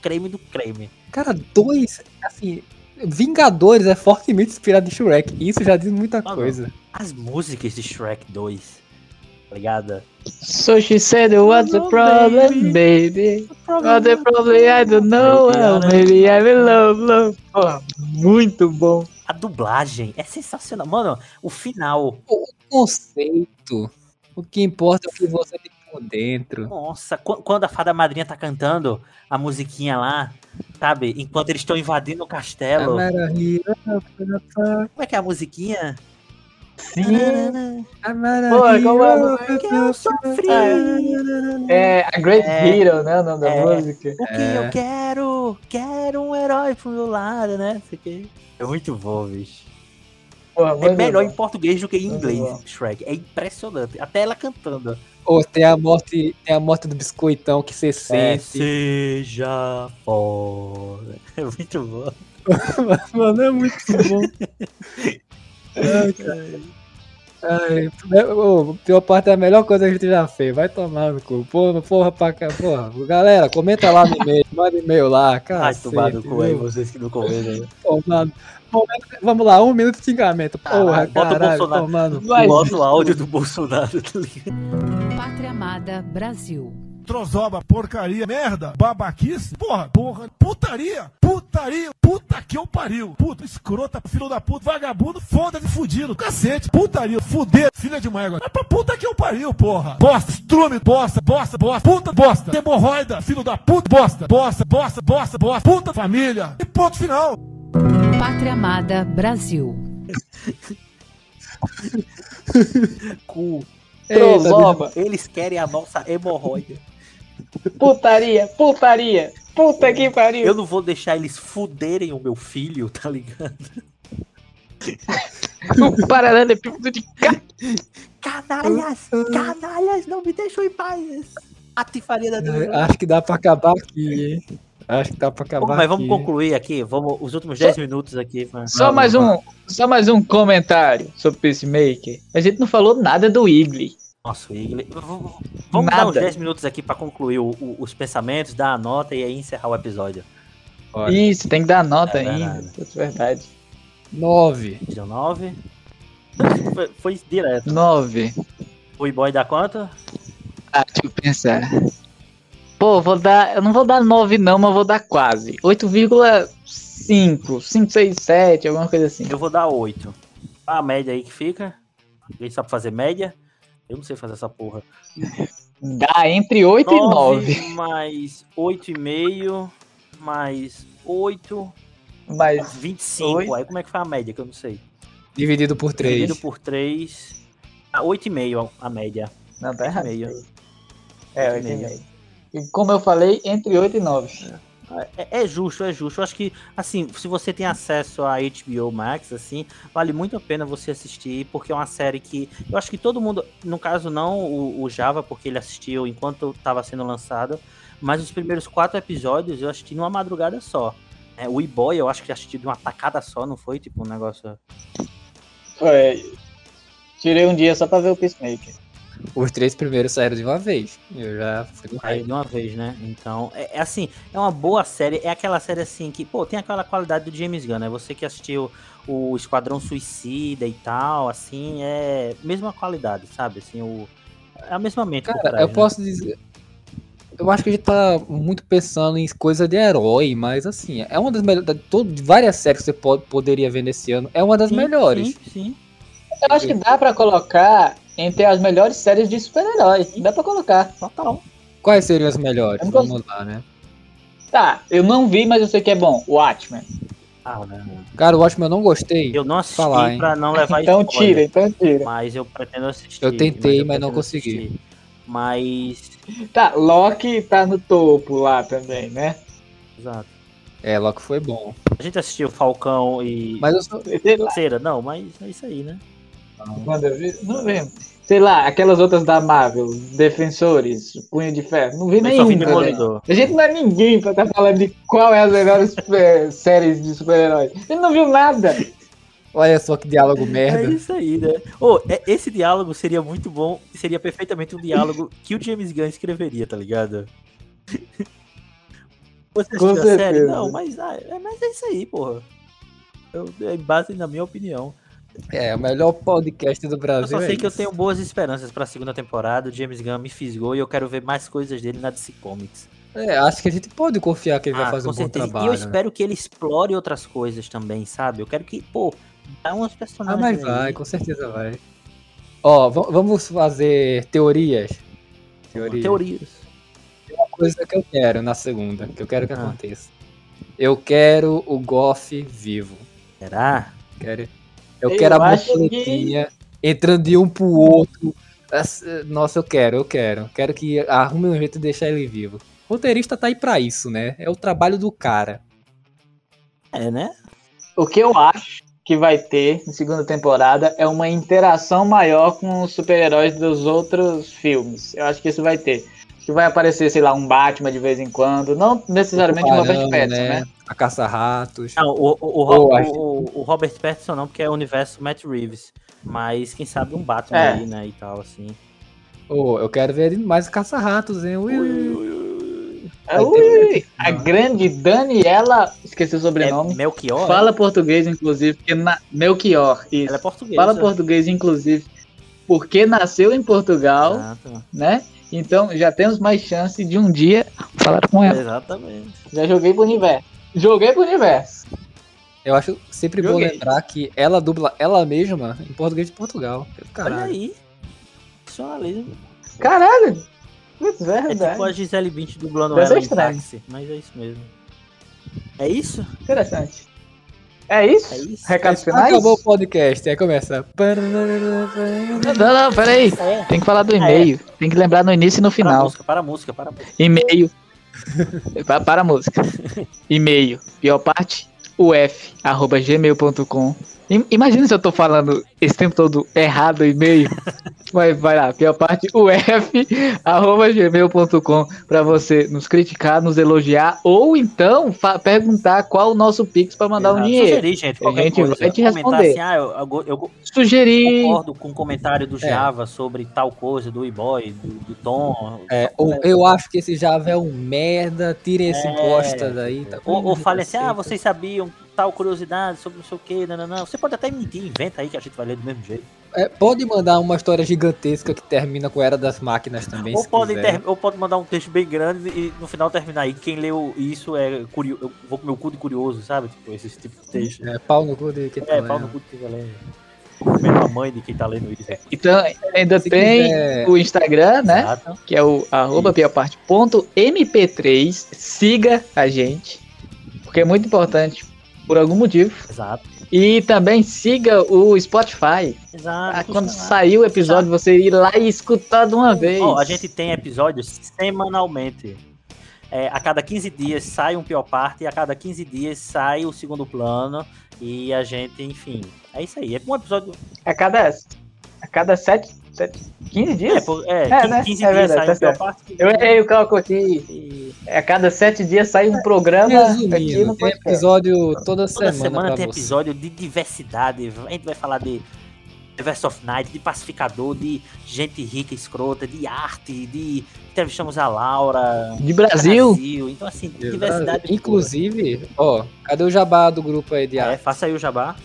creme do creme. Cara, dois, assim, Vingadores é fortemente inspirado em Shrek. Isso já diz muita não. coisa. As músicas de Shrek 2, tá ligado? So she said, what's the problem, baby? What's the problem? I don't know. Well, I- maybe I'm in love, love. Porra, muito bom. A dublagem é sensacional. Mano, o final. Conceito. O que importa é o que você tem por dentro. Nossa, qu- quando a fada madrinha tá cantando a musiquinha lá, sabe? Enquanto eles estão invadindo o castelo. Como é que é a musiquinha? Sim. Amara Pô, como é a? Que eu sofri. É a Great É. Hero, né? O nome da É. música. O que É. eu quero? Quero um herói pro meu lado, né? Isso aqui. É muito bom, bicho. Porra, É muito melhor bom. em português do que em inglês, bom. Shrek. É impressionante. Até ela cantando. Ou tem a morte, tem a morte do biscoitão que você É, sente. seja foda. [LAUGHS] É muito bom. [LAUGHS] Mano, é muito bom. [LAUGHS] Ai, cara. Ai, é, ô, pior parte é a melhor coisa que a gente já fez. Vai tomar no cu. Porra, porra, pra cá. Porra. Galera, comenta lá no e-mail. Manda e-mail lá, cara. Ai, tomar no cu aí, vocês que não comentam. Tomando. Momento- Vamos lá, um minuto de xingamento. Porra, Caralho, bota o caralho, Bolsonaro. tomando. Bota o áudio do Bolsonaro, tá ligado? Pátria Amada Brasil. Trozoba, porcaria, merda, babaquice, porra, porra, putaria, putaria, puta que eu pariu, puta, escrota, filho da puta, vagabundo, foda-se, fudido, cacete, putaria, fuder, filha de uma égua, é pra puta que eu pariu, porra, bosta, estrume, bosta, bosta, bosta, puta, bosta, hemorroida, filho da puta, bosta, bosta, bosta, bosta, bosta, puta, família, e ponto final. Pátria Amada Brasil. [LAUGHS] Cu. Trozoba, Eles querem a nossa hemorroida. Putaria, putaria. Puta que pariu. Eu não vou deixar eles fuderem o meu filho, tá ligado? [LAUGHS] O paralelepípedo de ca... Canalhas! Canalhas, não me deixam em paz! Atifaria da Ai, Acho que dá pra acabar aqui, hein? Acho que dá pra acabar Bom, mas vamos aqui. concluir aqui, vamos os últimos 10 minutos aqui. pra- Só mais um, só mais um comentário sobre Peacemaker. A gente não falou nada do Igli. Nossa, o Igli. V- v- Vamos dar uns Nada. 10 minutos aqui pra concluir o- o- os pensamentos, dar a nota e aí encerrar o episódio. Bora. Isso, tem que dar nota É ainda. verdade. Isso é verdade. Nove. Deu 9. [LAUGHS] Foi, foi direto. Nove. O boy dá quanto? Ah, deixa eu pensar. Pô, vou dar. Eu não vou dar 9 não, mas vou dar quase. 8,5, 5, 6, 7, alguma coisa assim. Eu vou dar 8. A média aí que fica. Alguém sabe fazer média? Eu não sei fazer essa porra. Dá entre 8 e 9. mais 8,5 mais 8, Mas 25. Oito. Aí como é que faz a média? Que eu não sei. Dividido por três. Dividido por 3. Ah, 8,5 a média. Não, tá errado. 8,5. É, 8,5. E como eu falei, entre 8 e 9. É, é justo, é justo. Eu acho que, assim, se você tem acesso a HBO Max, assim, vale muito a pena você assistir, porque é uma série que. Eu acho que todo mundo, no caso, não o, o Java, porque ele assistiu enquanto estava sendo lançado, mas os primeiros quatro episódios eu assisti numa madrugada só. É, o E-Boy eu acho que assisti de uma tacada só, não foi? Tipo, um negócio. Foi. Tirei um dia só pra ver o Peacemaker. Os três primeiros saíram de uma vez. Eu já fui hype. de uma vez, né? Então, é, é assim, é uma boa série. É aquela série assim que, pô, tem aquela qualidade do James Gunn, né? Você que assistiu o Esquadrão Suicida e tal, assim, é mesma qualidade, sabe? Assim, o. É a mesma mente. Cara, trás, eu né? posso dizer. Eu acho que a gente tá muito pensando em coisa de herói, mas assim, é uma das melhores. De várias séries que você pode, poderia ver nesse ano, é uma das Sim, melhores. Sim, sim. Eu acho que dá pra colocar entre as melhores séries de super-heróis. Dá pra colocar. Total. Quais seriam as melhores? Não Vamos lá, né? Tá, eu não vi, mas eu sei que é bom. O Watchmen. Ah, né? Cara, o Watchmen eu não gostei. Eu não assisti Falar, hein? pra não levar [LAUGHS] Então spoiler, tira, então tira. Mas eu pretendo assistir. Eu tentei, eu mas não consegui. assistir. Mas. Tá, Loki tá no topo lá também, né? Exato. É, Loki foi bom. A gente assistiu Falcão e. Mas eu sou. Cera, não, mas é isso aí, né? Não vi. Sei lá, aquelas outras da Marvel, Defensores, Punho de Ferro. Não vi Mas só vi nenhuma. A gente não é ninguém pra estar falando de qual é as melhores séries de super-heróis. Ele não viu nada. Olha só que diálogo É merda. isso aí, né? Ô, é- esse diálogo seria muito bom, seria perfeitamente um diálogo que o James Gunn escreveria, tá ligado? [LAUGHS] Você Com assistiu a série? Não, mas, ah, é, mas é isso aí, porra. Eu, é base na minha opinião. É, o melhor podcast do Eu Brasil. só é sei que eu tenho boas esperanças pra segunda temporada. O James Gunn me fisgou e eu quero ver mais coisas dele na DC Comics. É, acho que a gente pode confiar que ele vai Ah, fazer com um bom certeza. trabalho. E eu espero que ele explore outras coisas também, sabe? Eu quero que, pô, dá umas Ah, personagens. mas aí. vai, com certeza vai. Ó, va- vamos fazer teorias. Teorias. Teorias. Uma coisa que eu quero na segunda, que eu quero que Ah. aconteça. Eu quero o Goff vivo. Será? Quero, eu, Eu quero a acho que- entrando de um pro outro. Nossa, eu quero, eu quero. Quero que arrume um jeito de deixar ele vivo. O roteirista tá aí pra isso, né? É o trabalho do cara. É, né? O que eu acho que vai ter na segunda temporada é uma interação maior com os super-heróis dos outros filmes. Eu acho que isso vai ter. Que vai aparecer, sei lá, um Batman de vez em quando. Não necessariamente um Robert Pattinson, né? A caça-ratos. Não, o, o, o, Pô, Ro- acho- o- o Robert Pattinson não, porque é o universo Matt Reeves. Mas quem sabe um Batman É. aí, né, e tal, assim. Ô, eu quero ver mais caça-ratos, hein? Ui, ui. Ah, Vai ter- ui, a grande Daniela, esqueci o É sobrenome. Melchior? Fala português, inclusive, porque na... Melchior, isso. Ela é portuguesa. Fala português, inclusive, porque nasceu em Portugal, Exato. né? Então já temos mais chance de um dia falar com ela. Exatamente. Já joguei pro universo. Joguei pro universo. Eu acho sempre bom Joguei. lembrar que ela dubla ela mesma em português de Portugal. Caralho. Olha aí. Profissionalismo. Caralho! Putz, É verdade. tipo a Gisele Bündchen dublando Deve ela em táxi. Mas é isso mesmo. É isso? Interessante. É isso? É isso? Recados finais? Acabou o podcast, aí começa. Não, não, peraí. É. Tem que falar do e-mail. Tem que lembrar no início e no Para a final. música, para a música, para a música. E-mail. [LAUGHS] Pa- para a música. E-mail. Pior parte, uf, arroba gmail.com. Im- Imagina se eu tô falando esse tempo todo errado o e-mail. [LAUGHS] Vai, vai lá, pior parte, uf, arroba gmail.com pra você nos criticar, nos elogiar ou então perguntar qual o nosso pix pra mandar um Exato. dinheiro. Sugerir, gente, A gente coisa. vai te Comentar responder. assim, ah, eu, eu- eu Sugerir. concordo com o comentário do É. Java sobre tal coisa, do e-boy, do, do Tom. É, ou eu acho que esse Java é um merda, tirem esse É. bosta daí. Tá Ou, ou fale assim, ah, vocês sabiam tal curiosidade sobre não sei o que, não, não, não. Você pode até mentir, inventa aí que a gente vai ler do mesmo jeito. É, pode mandar uma história gigantesca que termina com a Era das Máquinas também. Ou se pode, ter- ou pode mandar um texto bem grande e no final terminar aí. Quem leu isso é curioso. Eu vou com meu cu de curioso, sabe? Tipo, esse tipo de texto. É, pau no cu de quem tá É, pau no cu de quem tá lendo. Mesmo a mãe de quem tá lendo isso. Então, ainda Se tem quiser- o Instagram, né? Exato. que é o arroba piaparte.mp3. Siga a gente, porque é muito importante por algum motivo. Exato. E também siga o Spotify. Exato. Ah, quando Exato. sair o episódio, você ir lá e escutar de uma vez. Ó, a gente tem episódios semanalmente. É, a cada 15 dias sai um pior parte e a cada 15 dias sai o segundo plano. E a gente, enfim, é isso aí. É um episódio. A cada, a cada 7, 7 15 É, dias? por- é, É, 15, né? 15 É dias verdade, tá. Eu errei o cálculo aqui. E A cada 7 dias sai um programa aqui Resumindo, no tem episódio toda Toda semana, semana pra tem você. episódio de diversidade. A gente vai falar de The Verse of Night, de pacificador, de gente rica, escrota, de arte, de. Entrevistamos a Laura. De Brasil, Brasil. Então, assim, diversidade. pura. Inclusive, ó, cadê o jabá do grupo aí de É, arte? faça aí o jabá.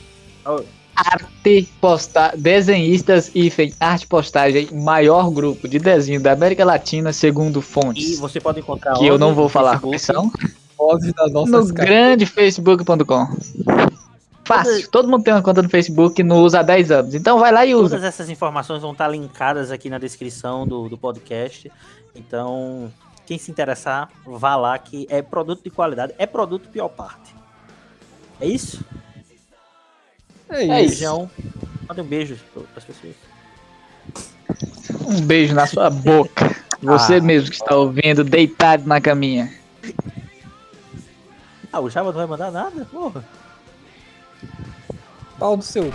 Arte posta desenhistas e arte postagem, maior grupo de desenho da América Latina, segundo E fontes. você pode encontrar. Que eu não vou falar quais são. No nossas caras. grande facebook.com. Fácil, todo mundo tem uma conta no Facebook e não usa há 10 anos. Então vai lá e usa. Todas essas informações vão estar linkadas aqui na descrição do, do podcast. Então, quem se interessar, vá lá que é produto de qualidade, é produto pior parte. É isso? É É isso. isso. Beijão. Manda um beijo para as pessoas. Um beijo na sua boca. Você Ah. mesmo que está ouvindo, deitado na caminha. Ah, o Java não vai mandar nada? Porra. Pau do seu.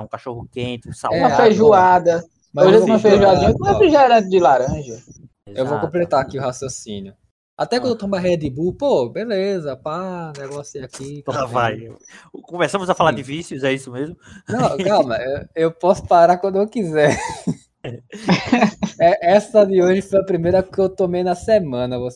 Um cachorro quente, um É, salgado. Uma feijoada. Mas Hoje eu uma feijoadinha com refrigerante de laranja. Eu vou Exato. completar aqui o raciocínio. Até quando eu tomo Red Bull, pô, beleza, pá, negócio aqui. Lá vai. Começamos a falar de vícios, é isso mesmo? Não, calma, [LAUGHS] eu, eu posso parar quando eu quiser. [LAUGHS] É, essa de hoje foi a primeira que eu tomei na semana, vou